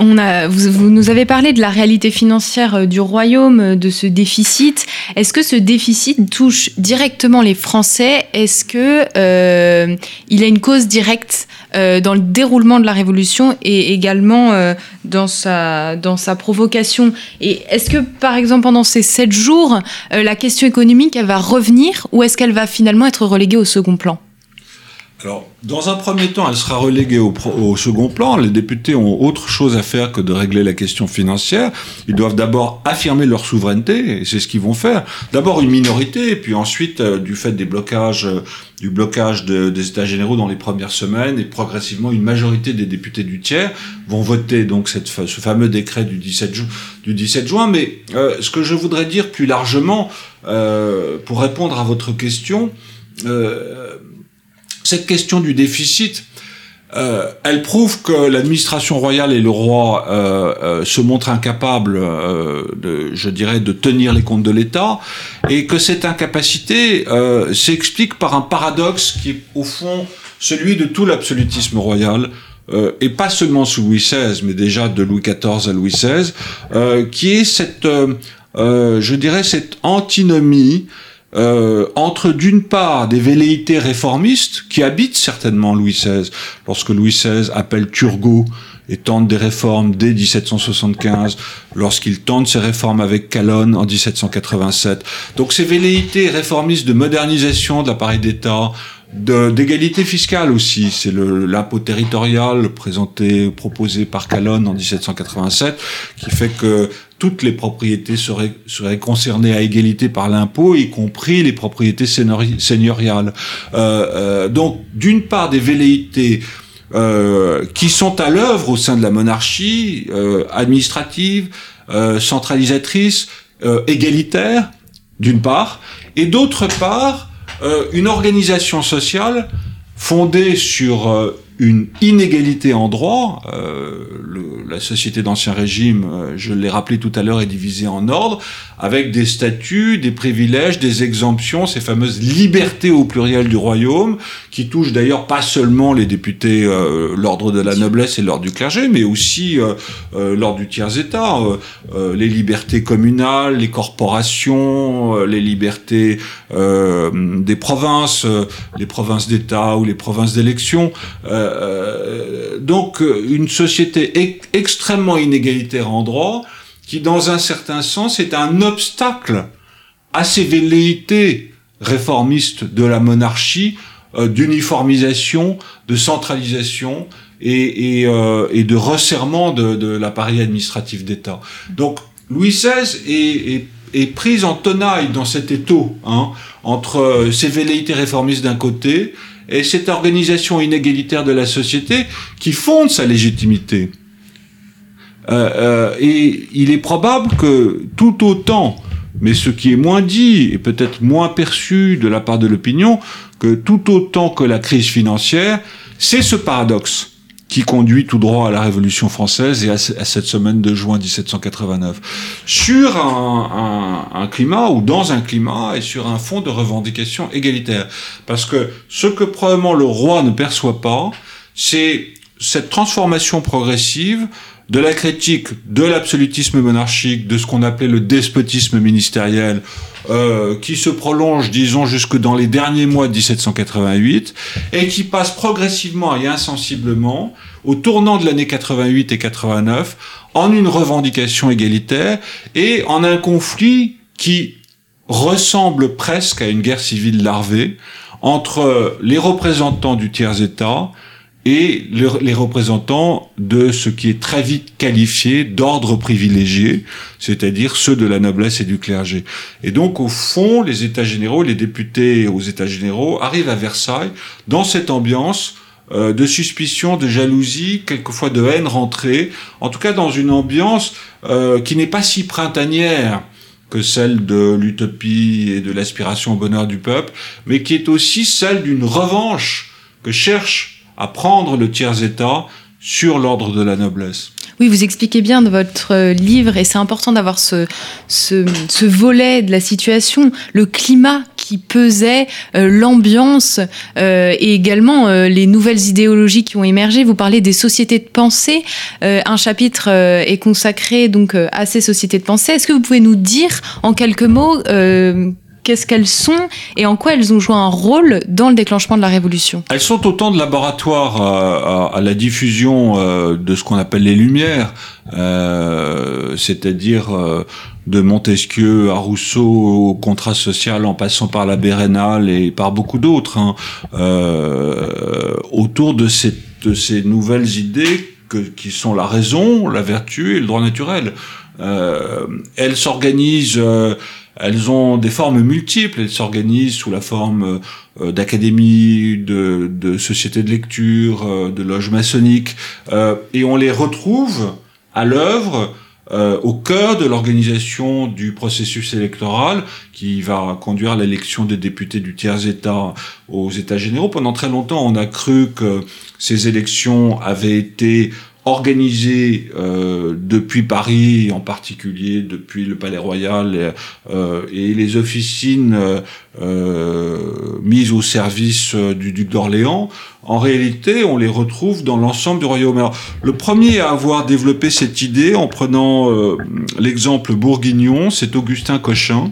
vous, nous avez parlé de la réalité financière euh, du royaume, euh, de ce déficit. Est-ce que ce déficit touche directement les Français? Est-ce que euh, il a une cause directe dans le déroulement de la révolution et également dans sa dans sa provocation? Et est-ce que par exemple pendant ces sept jours, la question économique elle va revenir ou est-ce qu'elle va finalement être reléguée au second plan? Alors, dans un premier temps, elle sera reléguée au, au, second plan. Les députés ont autre chose à faire que de régler la question financière. Ils doivent d'abord affirmer leur souveraineté, et c'est ce qu'ils vont faire. D'abord une minorité, et puis ensuite, euh, du fait des blocages, euh, du blocage de, des États généraux dans les premières semaines, et progressivement une majorité des députés du tiers vont voter donc cette, ce fameux décret du 17, ju du 17 juin. Mais euh, ce que je voudrais dire plus largement, euh, pour répondre à votre question, cette question du déficit, euh, elle prouve que l'administration royale et le roi euh, euh, se montrent incapables, euh, de, je dirais, de tenir les comptes de l'État, et que cette incapacité euh, s'explique par un paradoxe qui est au fond celui de tout l'absolutisme royal. Euh, et pas seulement sous Louis XVI, mais déjà de Louis XIV à Louis XVI, qui est cette, je dirais, cette antinomie euh, entre d'une part des velléités réformistes qui habitent certainement Louis XVI, lorsque Louis XVI appelle Turgot et tente des réformes dès 1775, lorsqu'il tente ses réformes avec Calonne en 1787. Donc ces velléités réformistes de modernisation de l'appareil d'État, d'égalité fiscale aussi. C'est l'impôt territorial présenté, proposé par Calonne en 1787, qui fait que toutes les propriétés seraient, seraient concernées à égalité par l'impôt, y compris les propriétés seigneuriales. Euh, euh, donc, d'une part, des velléités qui sont à l'œuvre au sein de la monarchie administrative, centralisatrice, égalitaire, d'une part, et d'autre part, une organisation sociale fondée sur une inégalité en droit. Euh, le, la société d'ancien régime, euh, je l'ai rappelé tout à l'heure, est divisée en ordres, avec des statuts, des privilèges, des exemptions, ces fameuses libertés au pluriel du royaume, qui touchent d'ailleurs pas seulement les députés, euh, l'ordre de la noblesse et l'ordre du clergé, mais aussi euh, l'ordre du tiers-état, les libertés communales, les corporations, les libertés des provinces, les provinces d'État ou les provinces d'élection. Euh, donc une société extrêmement inégalitaire en droit, qui dans un certain sens est un obstacle à ces velléités réformistes de la monarchie, euh, d'uniformisation, de centralisation et, euh, de resserrement de, de l'appareil administratif d'État. Donc Louis XVI est, est, est, prise en tenaille dans cet étau hein, entre ces velléités réformistes d'un côté et cette organisation inégalitaire de la société qui fonde sa légitimité. Euh, euh, et il est probable que tout autant, mais ce qui est moins dit et peut-être moins perçu de la part de l'opinion, que tout autant que la crise financière, c'est ce paradoxe qui conduit tout droit à la Révolution française et à, cette semaine de juin 1789. Sur un, un, un, climat ou dans un climat et sur un fond de revendication égalitaire. Parce que ce que probablement le roi ne perçoit pas, c'est cette transformation progressive de la critique de l'absolutisme monarchique, de ce qu'on appelait le despotisme ministériel, euh, qui se prolonge, disons, jusque dans les derniers mois de 1788, et qui passe progressivement et insensiblement, au tournant de l'année 88 et 89, en une revendication égalitaire et en un conflit qui ressemble presque à une guerre civile larvée entre les représentants du tiers-État, et les représentants de ce qui est très vite qualifié d'ordre privilégié, c'est-à-dire ceux de la noblesse et du clergé. Et donc, au fond, les États généraux, les députés aux États généraux arrivent à Versailles dans cette ambiance euh, de suspicion, de jalousie, quelquefois de haine rentrée, en tout cas dans une ambiance euh, qui n'est pas si printanière que celle de l'utopie et de l'aspiration au bonheur du peuple, mais qui est aussi celle d'une revanche que cherche à prendre le tiers-État sur l'ordre de la noblesse. Oui, vous expliquez bien dans votre euh, livre, et c'est important d'avoir ce, ce, ce, volet de la situation, le climat qui pesait, euh, l'ambiance euh, et également euh, les nouvelles idéologies qui ont émergé. Vous parlez des sociétés de pensée. Euh, un chapitre est consacré donc à ces sociétés de pensée. Est-ce que vous pouvez nous dire en quelques mots qu'est-ce qu'elles sont et en quoi elles ont joué un rôle dans le déclenchement de la Révolution Elles sont autant de laboratoires à, à, la diffusion euh, de ce qu'on appelle les Lumières, euh, c'est-à-dire euh, de Montesquieu à Rousseau au contrat social en passant par la Bérénale et par beaucoup d'autres, hein, euh, autour de, cette, de ces nouvelles idées que, qui sont la raison, la vertu et le droit naturel. Euh, elles s'organisent euh, elles ont des formes multiples. Elles s'organisent sous la forme euh, d'académies, de, sociétés de lecture, euh, de loges maçonniques, euh, et on les retrouve à l'œuvre au cœur de l'organisation du processus électoral qui va conduire à l'élection des députés du tiers-État aux États généraux. Pendant très longtemps, on a cru que ces élections avaient été organisé euh, depuis Paris, en particulier depuis le Palais Royal et, euh, les officines euh, euh mises au service euh, du duc d'Orléans, en réalité, on les retrouve dans l'ensemble du royaume. Alors, le premier à avoir développé cette idée, en prenant l'exemple bourguignon, c'est Augustin Cochin,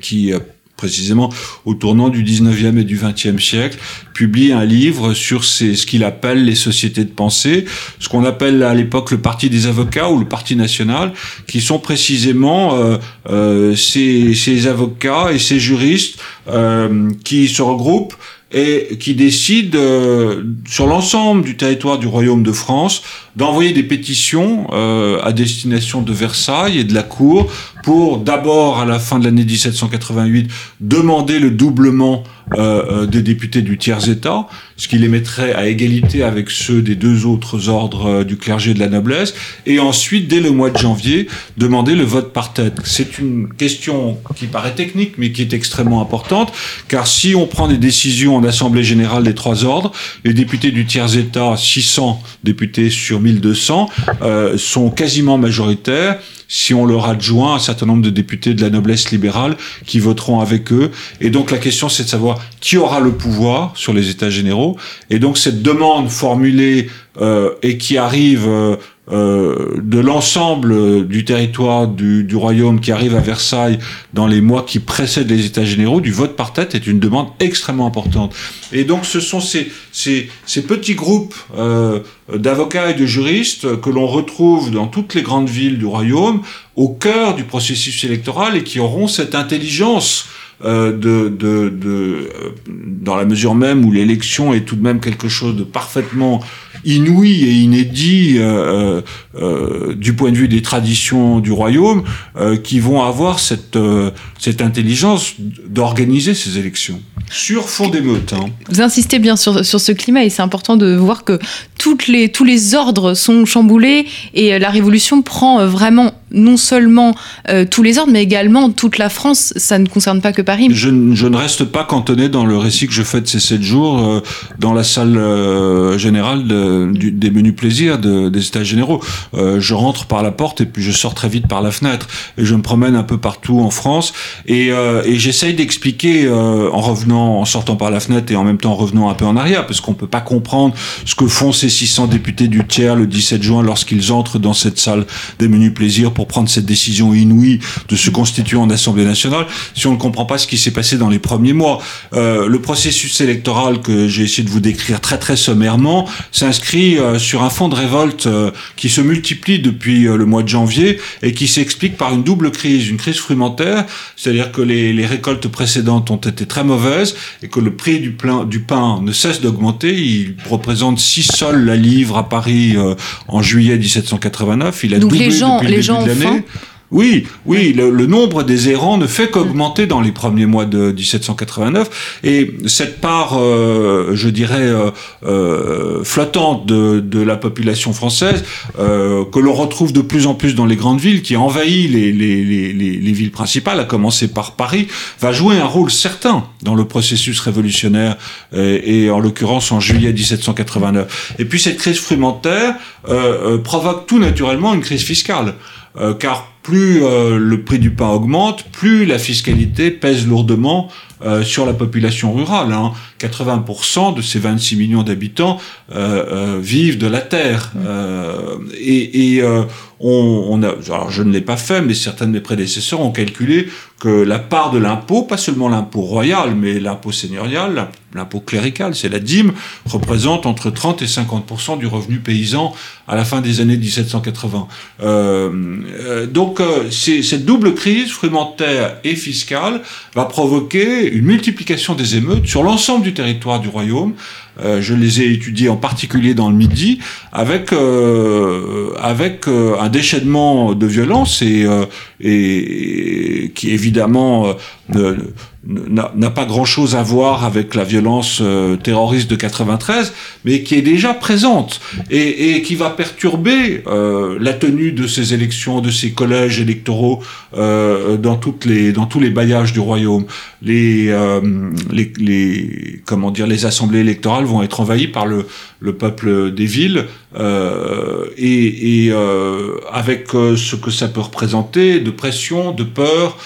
qui précisément au tournant du 19e et du 20e siècle, publie un livre sur ces, ce qu'il appelle les sociétés de pensée, ce qu'on appelle à l'époque le Parti des avocats ou le Parti national, qui sont précisément euh, euh, ces, ces, avocats et ces juristes euh, qui se regroupent et qui décide euh, sur l'ensemble du territoire du royaume de France d'envoyer des pétitions euh, à destination de Versailles et de la cour pour d'abord à la fin de l'année 1788 demander le doublement des députés du tiers-État, ce qui les mettrait à égalité avec ceux des deux autres ordres du clergé de la noblesse, et ensuite, dès le mois de janvier, demander le vote par tête. C'est une question qui paraît technique, mais qui est extrêmement importante, car si on prend des décisions en Assemblée générale des trois ordres, les députés du tiers-État, 600 députés sur 1200, euh, sont quasiment majoritaires si on leur adjoint un certain nombre de députés de la noblesse libérale qui voteront avec eux. Et donc la question, c'est de savoir qui aura le pouvoir sur les États généraux. Et donc cette demande formulée euh, et qui arrive euh, euh, de l'ensemble du territoire du, du, royaume qui arrive à Versailles dans les mois qui précèdent les États généraux, du vote par tête est une demande extrêmement importante. Et donc ce sont ces, ces, ces petits groupes euh, d'avocats et de juristes que l'on retrouve dans toutes les grandes villes du royaume au cœur du processus électoral et qui auront cette intelligence euh, euh, dans la mesure même où l'élection est tout de même quelque chose de parfaitement inouï et inédit euh, du point de vue des traditions du royaume, qui vont avoir cette, intelligence d'organiser ces élections sur fond d'émeute. Hein. Vous insistez bien sur, ce climat et c'est important de voir que tous les ordres sont chamboulés et la révolution prend vraiment non seulement euh, tous les ordres, mais également toute la France. Ça ne concerne pas que Paris. Je, je ne reste pas cantonné dans le récit que je fais de ces sept jours euh, dans la salle euh, générale de, du, des menus plaisirs de, des États généraux. Euh, je rentre par la porte et puis je sors très vite par la fenêtre et je me promène un peu partout en France et, euh, et j'essaye d'expliquer en revenant, en sortant par la fenêtre et en même temps en revenant un peu en arrière parce qu'on peut pas comprendre ce que font ces 600 députés du tiers le 17 juin lorsqu'ils entrent dans cette salle des menus plaisirs pour prendre cette décision inouïe de se constituer en Assemblée nationale si on ne comprend pas ce qui s'est passé dans les premiers mois. Euh, le processus électoral que j'ai essayé de vous décrire très très sommairement s'inscrit euh, sur un fond de révolte euh, qui se multiplie depuis euh, le mois de janvier et qui s'explique par une double crise, une crise frumentaire, c'est-à-dire que les, les, récoltes précédentes ont été très mauvaises et que le prix du, plein, du pain ne cesse d'augmenter. Il représente 6 sols la livre à Paris euh, en juillet 1789. Il a Donc doublé les gens, les gens ont Oui, oui, le, le nombre des errants ne fait qu'augmenter dans les premiers mois de 1789, et cette part, euh, je dirais, euh, euh, flottante de, de la population française, euh, que l'on retrouve de plus en plus dans les grandes villes, qui envahit les, les, les, les, les villes principales, à commencer par Paris, va jouer un rôle certain dans le processus révolutionnaire, euh, et en l'occurrence en juillet 1789. Et puis cette crise frumentaire provoque tout naturellement une crise fiscale. Euh, car plus euh, le prix du pain augmente, plus la fiscalité pèse lourdement euh, sur la population rurale. Hein. 80% de ces 26 millions d'habitants euh, vivent de la terre. et, et on, on, a, alors je ne l'ai pas fait, mais certains de mes prédécesseurs ont calculé que la part de l'impôt, pas seulement l'impôt royal, mais l'impôt seigneurial, l'impôt clérical, c'est la dîme, représente entre 30 et 50% du revenu paysan à la fin des années 1780. Euh, donc euh, cette double crise frumentaire et fiscale va provoquer une multiplication des émeutes sur l'ensemble du territoire du royaume. Euh, je les ai étudiées en particulier dans le Midi, avec euh, euh, un déchaînement de violence et, qui évidemment n'a pas grand-chose à voir avec la violence euh, terroriste de 93, mais qui est déjà présente et, et qui va perturber euh, la tenue de ces élections, de ces collèges électoraux euh, dans toutes les dans tous les bailliages du royaume. Les, les, les comment dire les assemblées électorales vont être envahies par le le peuple des villes et, et avec ce que ça peut représenter de pression, de peur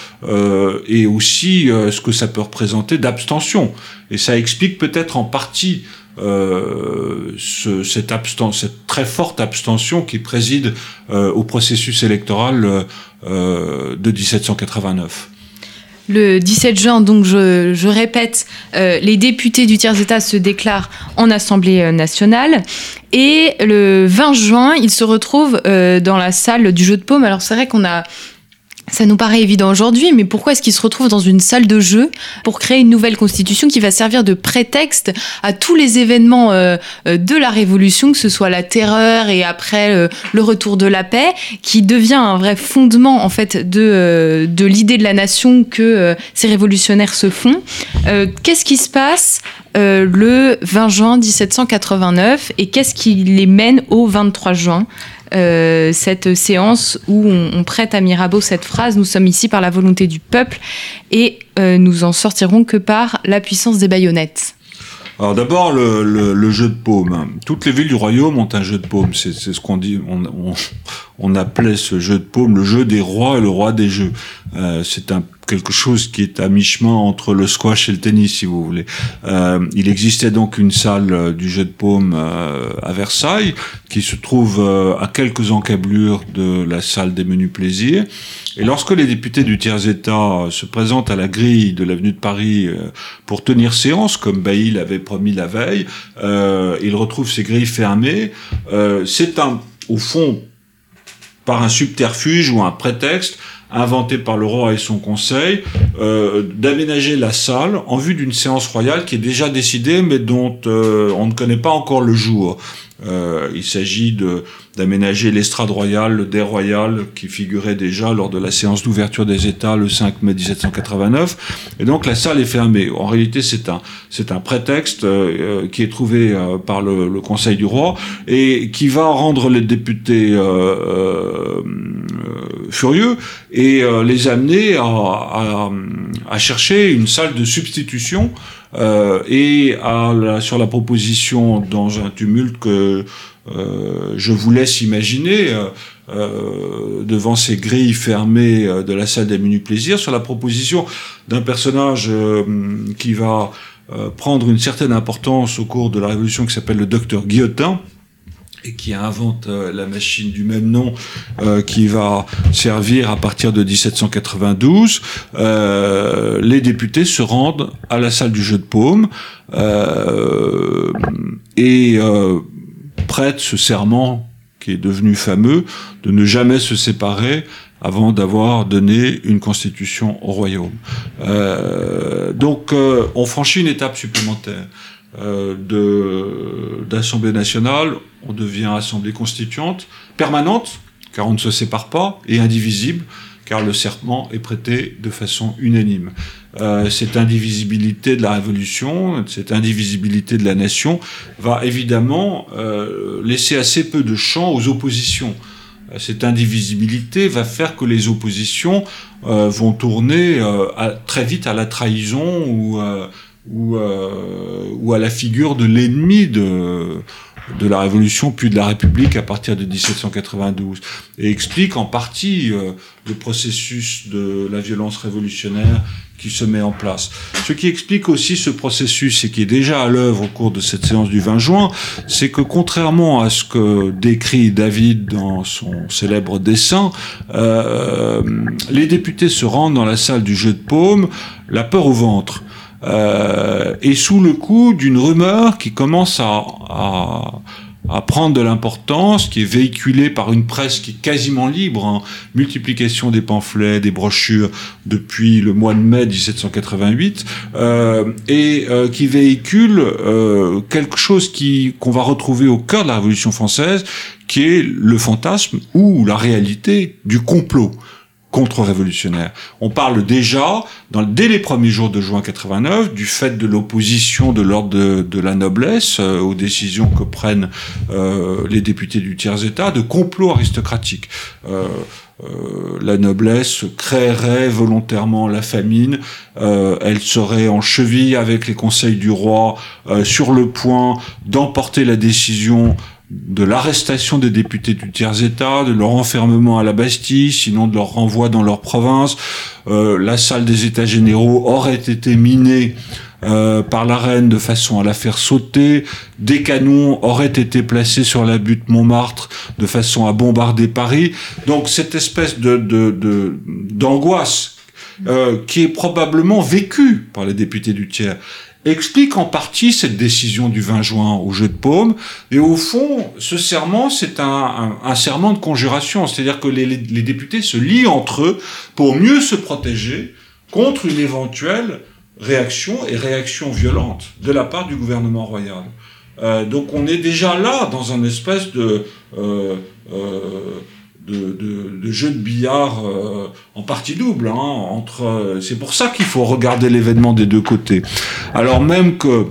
et aussi ce que ça peut représenter d'abstention. Et ça explique peut-être en partie euh, ce, cette, cette, très forte abstention qui préside euh, au processus électoral euh, de 1789. Le 17 juin, donc je, répète, euh, les députés du tiers-État se déclarent en Assemblée nationale. Et le 20 juin, ils se retrouvent euh, dans la salle du jeu de paume. Alors c'est vrai qu'on a ça nous paraît évident aujourd'hui, mais pourquoi est-ce qu'ils se retrouvent dans une salle de jeu pour créer une nouvelle constitution qui va servir de prétexte à tous les événements euh, euh, de la Révolution, que ce soit la terreur et après euh, le retour de la paix, qui devient un vrai fondement en fait de, de l'idée de la nation que ces révolutionnaires se font. Qu'est-ce qui se passe le 20 juin 1789 et qu'est-ce qui les mène au 23 juin? Euh, cette séance où on, prête à Mirabeau cette phrase Nous sommes ici par la volonté du peuple et euh, nous en sortirons que par la puissance des baïonnettes. Alors d'abord le, jeu de paume. Toutes les villes du royaume ont un jeu de paume. C'est ce qu'on dit. On, appelait ce jeu de paume le jeu des rois et le roi des jeux. Euh, c'est un quelque chose qui est à mi-chemin entre le squash et le tennis, si vous voulez. Euh, il existait donc une salle euh, du jeu de paume euh, à Versailles, qui se trouve euh, à quelques encablures de la salle des menus plaisirs. Et lorsque les députés du tiers-État se présentent à la grille de l'avenue de Paris pour tenir séance, comme Bailly l'avait promis la veille, ils retrouvent ces grilles fermées. C'est un, au fond, par un subterfuge ou un prétexte, inventé par le roi et son conseil, euh, d'aménager la salle en vue d'une séance royale qui est déjà décidée, mais dont euh, on ne connaît pas encore le jour. Euh, il s'agit d'aménager l'estrade royale, le dé royal, qui figurait déjà lors de la séance d'ouverture des États le 5 mai 1789. Et donc la salle est fermée. En réalité, c'est un un prétexte euh, qui est trouvé euh, par le, le, Conseil du roi et qui va rendre les députés euh, furieux et les amener à, à, à, chercher une salle de substitution euh, et à sur la proposition dans un tumulte que euh, je vous laisse imaginer euh, euh devant ces grilles fermées euh, de la salle des menus plaisirs, sur la proposition d'un personnage qui va prendre une certaine importance au cours de la Révolution qui s'appelle le docteur Guillotin, et qui invente euh, la machine du même nom euh, qui va servir à partir de 1792, euh, les députés se rendent à la salle du jeu de paume euh, et euh, prêtent ce serment qui est devenu fameux de ne jamais se séparer avant d'avoir donné une constitution au royaume. Euh, donc on franchit une étape supplémentaire. Euh, d'Assemblée nationale, on devient Assemblée constituante, permanente, car on ne se sépare pas, et indivisible, car le serment est prêté de façon unanime. Euh, cette indivisibilité de la révolution, cette indivisibilité de la nation, va évidemment euh, laisser assez peu de champ aux oppositions. Euh, cette indivisibilité va faire que les oppositions euh, vont tourner à, très vite à la trahison ou ou, euh, ou à la figure de l'ennemi de, de la Révolution puis de la République à partir de 1792 et explique en partie euh, le processus de la violence révolutionnaire qui se met en place. Ce qui explique aussi ce processus et qui est déjà à l'œuvre au cours de cette séance du 20 juin, c'est que contrairement à ce que décrit David dans son célèbre dessin, euh, les députés se rendent dans la salle du jeu de paume, la peur au ventre euh, et sous le coup d'une rumeur qui commence à, à, prendre de l'importance, qui est véhiculée par une presse qui est quasiment libre, hein. multiplication des pamphlets, des brochures depuis le mois de mai 1788, euh, et euh, qui véhicule euh, quelque chose qu'on va retrouver au cœur de la Révolution française, qui est le fantasme ou la réalité du complot contre-révolutionnaire. On parle déjà, dès les premiers jours de juin 89, du fait de l'opposition de l'ordre de, la noblesse euh, aux décisions que prennent euh, les députés du tiers-État, de complot aristocratique. Euh, la noblesse créerait volontairement la famine, elle serait en cheville avec les conseils du roi sur le point d'emporter la décision de l'arrestation des députés du tiers-État, de leur enfermement à la Bastille, sinon de leur renvoi dans leur province. Euh, la salle des États généraux aurait été minée euh, par la reine de façon à la faire sauter. Des canons auraient été placés sur la butte Montmartre de façon à bombarder Paris. Donc cette espèce de d'angoisse euh, qui est probablement vécu par les députés du tiers, explique en partie cette décision du 20 juin au jeu de paume. Et au fond, ce serment, c'est un, serment de conjuration, c'est-à-dire que les, les, députés se lient entre eux pour mieux se protéger contre une éventuelle réaction et réaction violente de la part du gouvernement royal. Euh, donc on est déjà là dans un espèce de, euh, euh, de, de, de, jeu de billard euh, en partie double. Hein, entre, c'est pour ça qu'il faut regarder l'événement des deux côtés. Alors même que,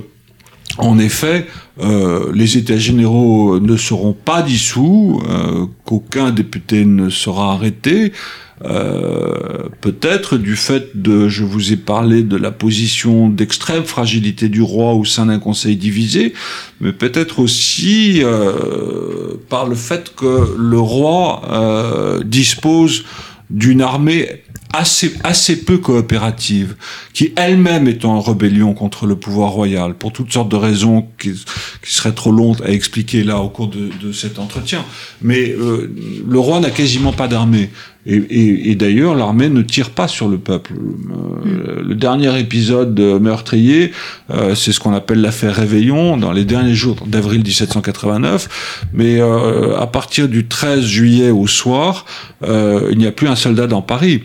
en effet, euh, les États généraux ne seront pas dissous, qu'aucun député ne sera arrêté. Euh, peut-être du fait de, je vous ai parlé de la position d'extrême fragilité du roi au sein d'un conseil divisé, mais peut-être aussi euh, par le fait que le roi euh, dispose d'une armée assez, assez peu coopérative, qui elle-même est en rébellion contre le pouvoir royal, pour toutes sortes de raisons qui, qui seraient trop longues à expliquer là au cours de, de cet entretien. Mais euh, le roi n'a quasiment pas d'armée. Et, et, et d'ailleurs, l'armée ne tire pas sur le peuple. Euh, mm. Le dernier épisode meurtrier, euh, c'est ce qu'on appelle l'affaire Réveillon, dans les derniers jours d'avril 1789. Mais euh, à partir du 13 juillet au soir, euh, il n'y a plus un soldat dans Paris.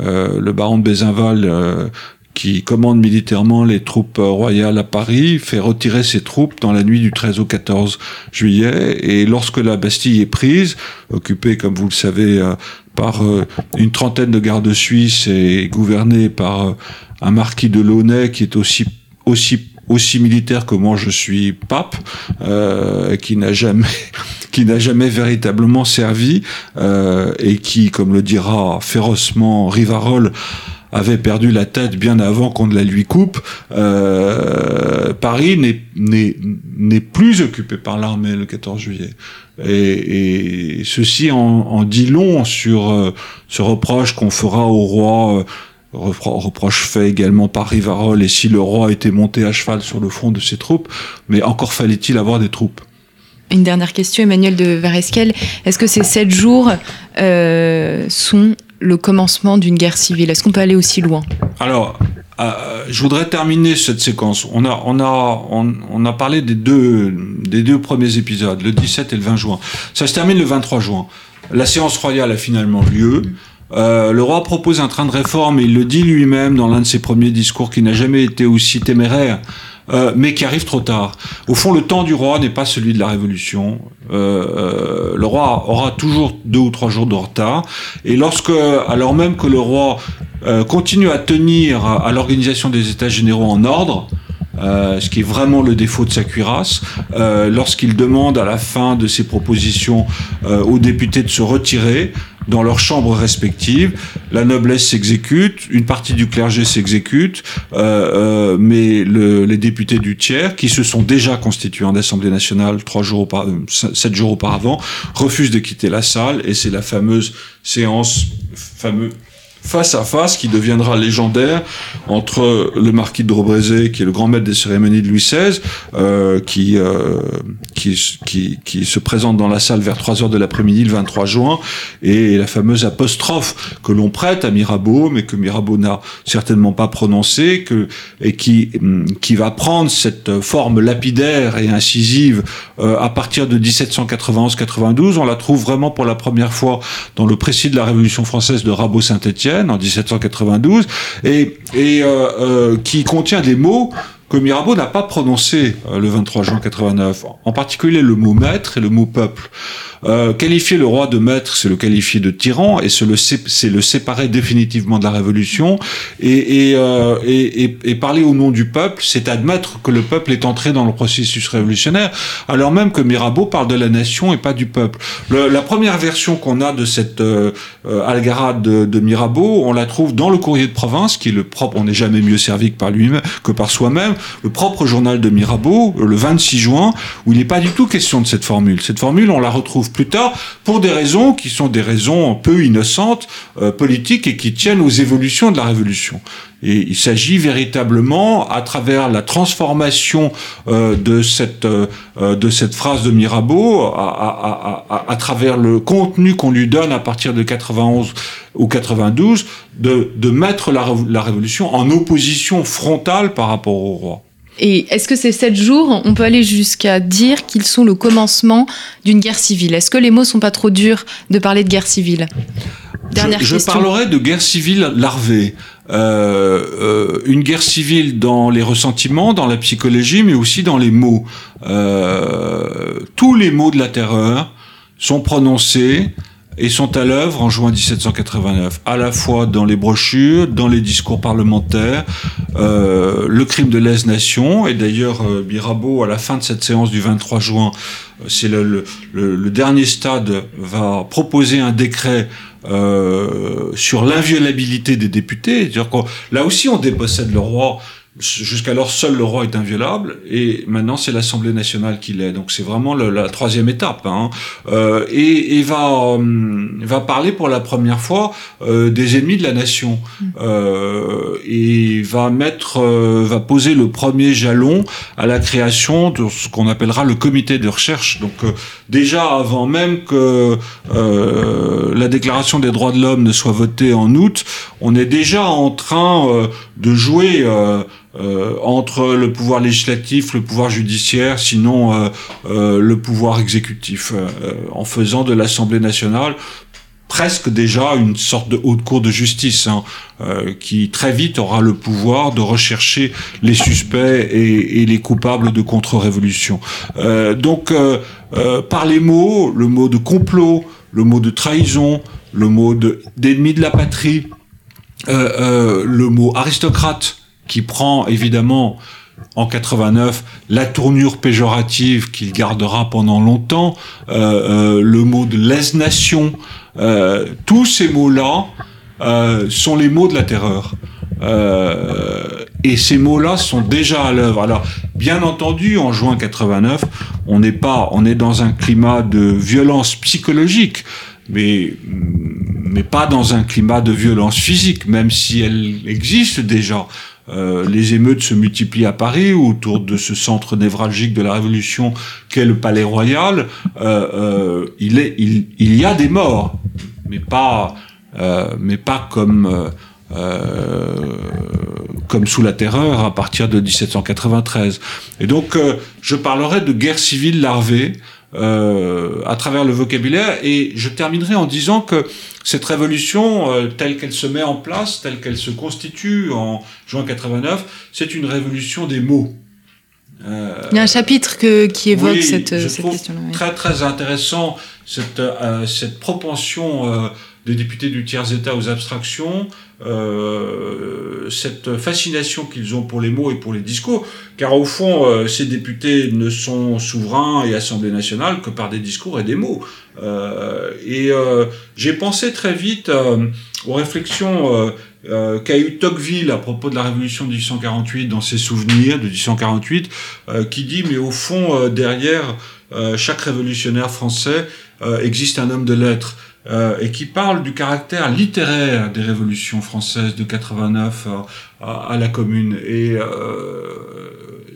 Euh, le baron de Bézinval, euh, qui commande militairement les troupes royales à Paris, fait retirer ses troupes dans la nuit du 13 au 14 juillet. Et lorsque la Bastille est prise, occupée, comme vous le savez, euh, par une trentaine de gardes suisses et gouvernée par un marquis de Launay qui est aussi aussi aussi militaire que moi je suis pape, euh, qui n'a jamais qui n'a jamais véritablement servi euh, et qui, comme le dira férocement Rivarol, avait perdu la tête bien avant qu'on ne la lui coupe. Euh, Paris n'est plus occupé par l'armée le 14 juillet. Et, et ceci en, en, dit long sur euh, ce reproche qu'on fera au roi. Reproche fait également par Rivarol, et si le roi était monté à cheval sur le front de ses troupes, mais encore fallait-il avoir des troupes. Une dernière question, Emmanuel de Vareskel. Est-ce que ces sept jours euh, sont le commencement d'une guerre civile? Est-ce qu'on peut aller aussi loin? Alors, euh, je voudrais terminer cette séquence. On a, on a, on, on, a parlé des deux, des deux premiers épisodes, le 17 et le 20 juin. Ça se termine le 23 juin. La séance royale a finalement lieu. Euh, le roi propose un train de réforme et il le dit lui-même dans l'un de ses premiers discours qui n'a jamais été aussi téméraire euh, mais qui arrive trop tard. Au fond, le temps du roi n'est pas celui de la Révolution. Euh, euh, le roi aura toujours deux ou trois jours de retard. Et lorsque, alors même que le roi euh, continue à tenir à, l'organisation des États généraux en ordre, euh, ce qui est vraiment le défaut de sa cuirasse, euh, lorsqu'il demande à la fin de ses propositions euh, aux députés de se retirer dans leurs chambres respectives, la noblesse s'exécute, une partie du clergé s'exécute, euh, euh, mais le, les députés du tiers, qui se sont déjà constitués en Assemblée nationale trois jours auparavant, sept jours auparavant, refusent de quitter la salle, et c'est la fameuse séance, fameux face à face qui deviendra légendaire entre le marquis de Robrézé, qui est le grand maître des cérémonies de Louis XVI, euh, qui, euh, qui, qui, qui, se présente dans la salle vers 3 heures de l'après-midi le 23 juin, et la fameuse apostrophe que l'on prête à Mirabeau, mais que Mirabeau n'a certainement pas prononcée, que, et qui, qui va prendre cette forme lapidaire et incisive euh, à partir de 1791-92. On la trouve vraiment pour la première fois dans le précis de la Révolution française de Rabot-Saint-Étienne, en 1792 et, et euh, euh, qui contient des mots que Mirabeau n'a pas prononcés euh, le 23 juin 89, en particulier le mot maître et le mot peuple. Euh, qualifier le roi de maître, c'est le qualifier de tyran, et c'est le, c'est le séparer définitivement de la révolution. Et, et, euh, et, et, parler au nom du peuple, c'est admettre que le peuple est entré dans le processus révolutionnaire, alors même que Mirabeau parle de la nation et pas du peuple. Le, la première version qu'on a de cette euh, euh algarade de, de, Mirabeau, on la trouve dans le Courrier de province, qui est le propre, on n'est jamais mieux servi que par lui-même, que par soi-même, le propre journal de Mirabeau, le 26 juin, où il n'est pas du tout question de cette formule. Cette formule, on la retrouve plus tard pour des raisons qui sont des raisons peu innocentes, euh, politiques, et qui tiennent aux évolutions de la Révolution. Et il s'agit véritablement, à travers la transformation euh, de cette euh, de cette phrase de Mirabeau, à, à, à, à travers le contenu qu'on lui donne à partir de 91 ou 92, de, de mettre la, la révolution en opposition frontale par rapport au roi. Et est-ce que ces sept jours, on peut aller jusqu'à dire qu'ils sont le commencement d'une guerre civile? Est-ce que les mots sont pas trop durs de parler de guerre civile? Dernière je, je parlerai de guerre civile larvée. Euh, euh, une guerre civile dans les ressentiments, dans la psychologie, mais aussi dans les mots. Euh, tous les mots de la terreur sont prononcés et sont à l'œuvre en juin 1789, à la fois dans les brochures, dans les discours parlementaires, euh, le crime de lèse-nation, et d'ailleurs euh, Mirabeau, à la fin de cette séance du 23 juin, euh, c'est le, le, le, dernier stade, va proposer un décret euh, sur l'inviolabilité des députés. Que là aussi on dépossède le roi Jusqu'alors, seul le roi est inviolable, et maintenant c'est l'Assemblée nationale qui l'est. Donc c'est vraiment le, la troisième étape. Hein. Euh, et, et va euh, va parler pour la première fois euh, des ennemis de la nation, mm. euh, et va mettre, euh, va poser le premier jalon à la création de ce qu'on appellera le comité de recherche. Donc déjà avant même que la Déclaration des droits de l'homme ne soit votée en août, on est déjà en train de jouer euh, entre le pouvoir législatif, le pouvoir judiciaire, sinon euh, euh, le pouvoir exécutif, en faisant de l'Assemblée nationale presque déjà une sorte de haute cour de justice hein, euh, qui très vite aura le pouvoir de rechercher les suspects et, les coupables de contre-révolution. Euh, donc euh, par les mots, le mot de complot, le mot de trahison, le mot d'ennemi de, de, la patrie, le mot aristocrate, qui prend évidemment en 89 la tournure péjorative qu'il gardera pendant longtemps, euh, euh, le mot de lèse-nation, euh, tous ces mots-là euh, sont les mots de la terreur. Euh, et ces mots-là sont déjà à l'œuvre. Alors, bien entendu, en juin 89, on n'est pas, on est dans un climat de violence psychologique, mais mais pas dans un climat de violence physique, même si elle existe déjà. Euh, les émeutes se multiplient à Paris autour de ce centre névralgique de la Révolution qu'est le Palais Royal. Euh, euh, il, est, il, il, y a des morts, mais pas, euh, mais pas comme, euh, comme sous la Terreur à partir de 1793. Et donc, je parlerai de guerre civile larvée euh, à travers le vocabulaire. Et je terminerai en disant que cette révolution, euh, telle qu'elle se met en place, telle qu'elle se constitue en juin 89, c'est une révolution des mots. Euh, Il y a un chapitre que, qui évoque oui, cette, question-là. Oui. Très très intéressant cette, euh, cette propension des députés du tiers-État aux abstractions, euh, cette fascination qu'ils ont pour les mots et pour les discours, car au fond, euh, ces députés ne sont souverains et Assemblée nationale que par des discours et des mots. Euh, et euh, j'ai pensé très vite euh, aux réflexions qu'a eu Tocqueville à propos de la Révolution de 1848 dans ses souvenirs de 1848, qui dit, mais au fond, derrière chaque révolutionnaire français existe un homme de lettres euh, et qui parle du caractère littéraire des révolutions françaises de 89 à, à, à la Commune. Et euh,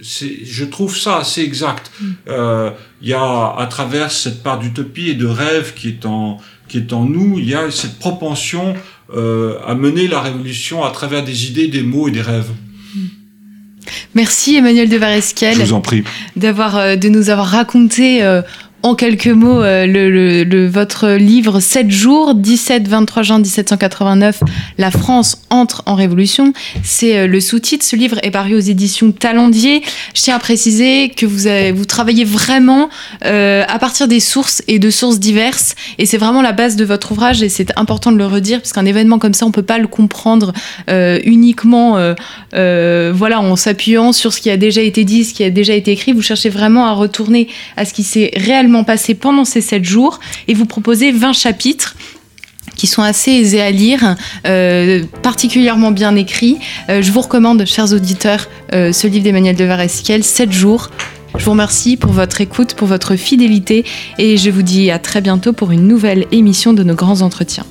je trouve ça assez exact. Il mm. euh, y a à travers cette part d'utopie et de rêve qui est en qui est en nous, il y a cette propension euh, à mener la révolution à travers des idées, des mots et des rêves. Mm. Merci Emmanuel de Varesquiel. Je vous en prie. D'avoir, euh, de nous avoir raconté euh, en quelques mots euh, le, le, le, votre livre 7 jours, 17-23 juin 1789, La France entre en révolution. C'est euh, le sous-titre. Ce livre est paru aux éditions Talendier. Je tiens à préciser que vous, travaillez vraiment euh, à partir des sources et de sources diverses. Et c'est vraiment la base de votre ouvrage et c'est important de le redire parce qu'un événement comme ça, on peut pas le comprendre euh, uniquement voilà, en s'appuyant sur ce qui a déjà été dit, ce qui a déjà été écrit. Vous cherchez vraiment à retourner à ce qui s'est réellement passé pendant ces 7 jours et vous proposez 20 chapitres qui sont assez aisés à lire, euh, particulièrement bien écrits. Euh, je vous recommande, chers auditeurs, euh, ce livre d'Emmanuel de Varesquiel, 7 jours. Je vous remercie pour votre écoute, pour votre fidélité et je vous dis à très bientôt pour une nouvelle émission de nos grands entretiens.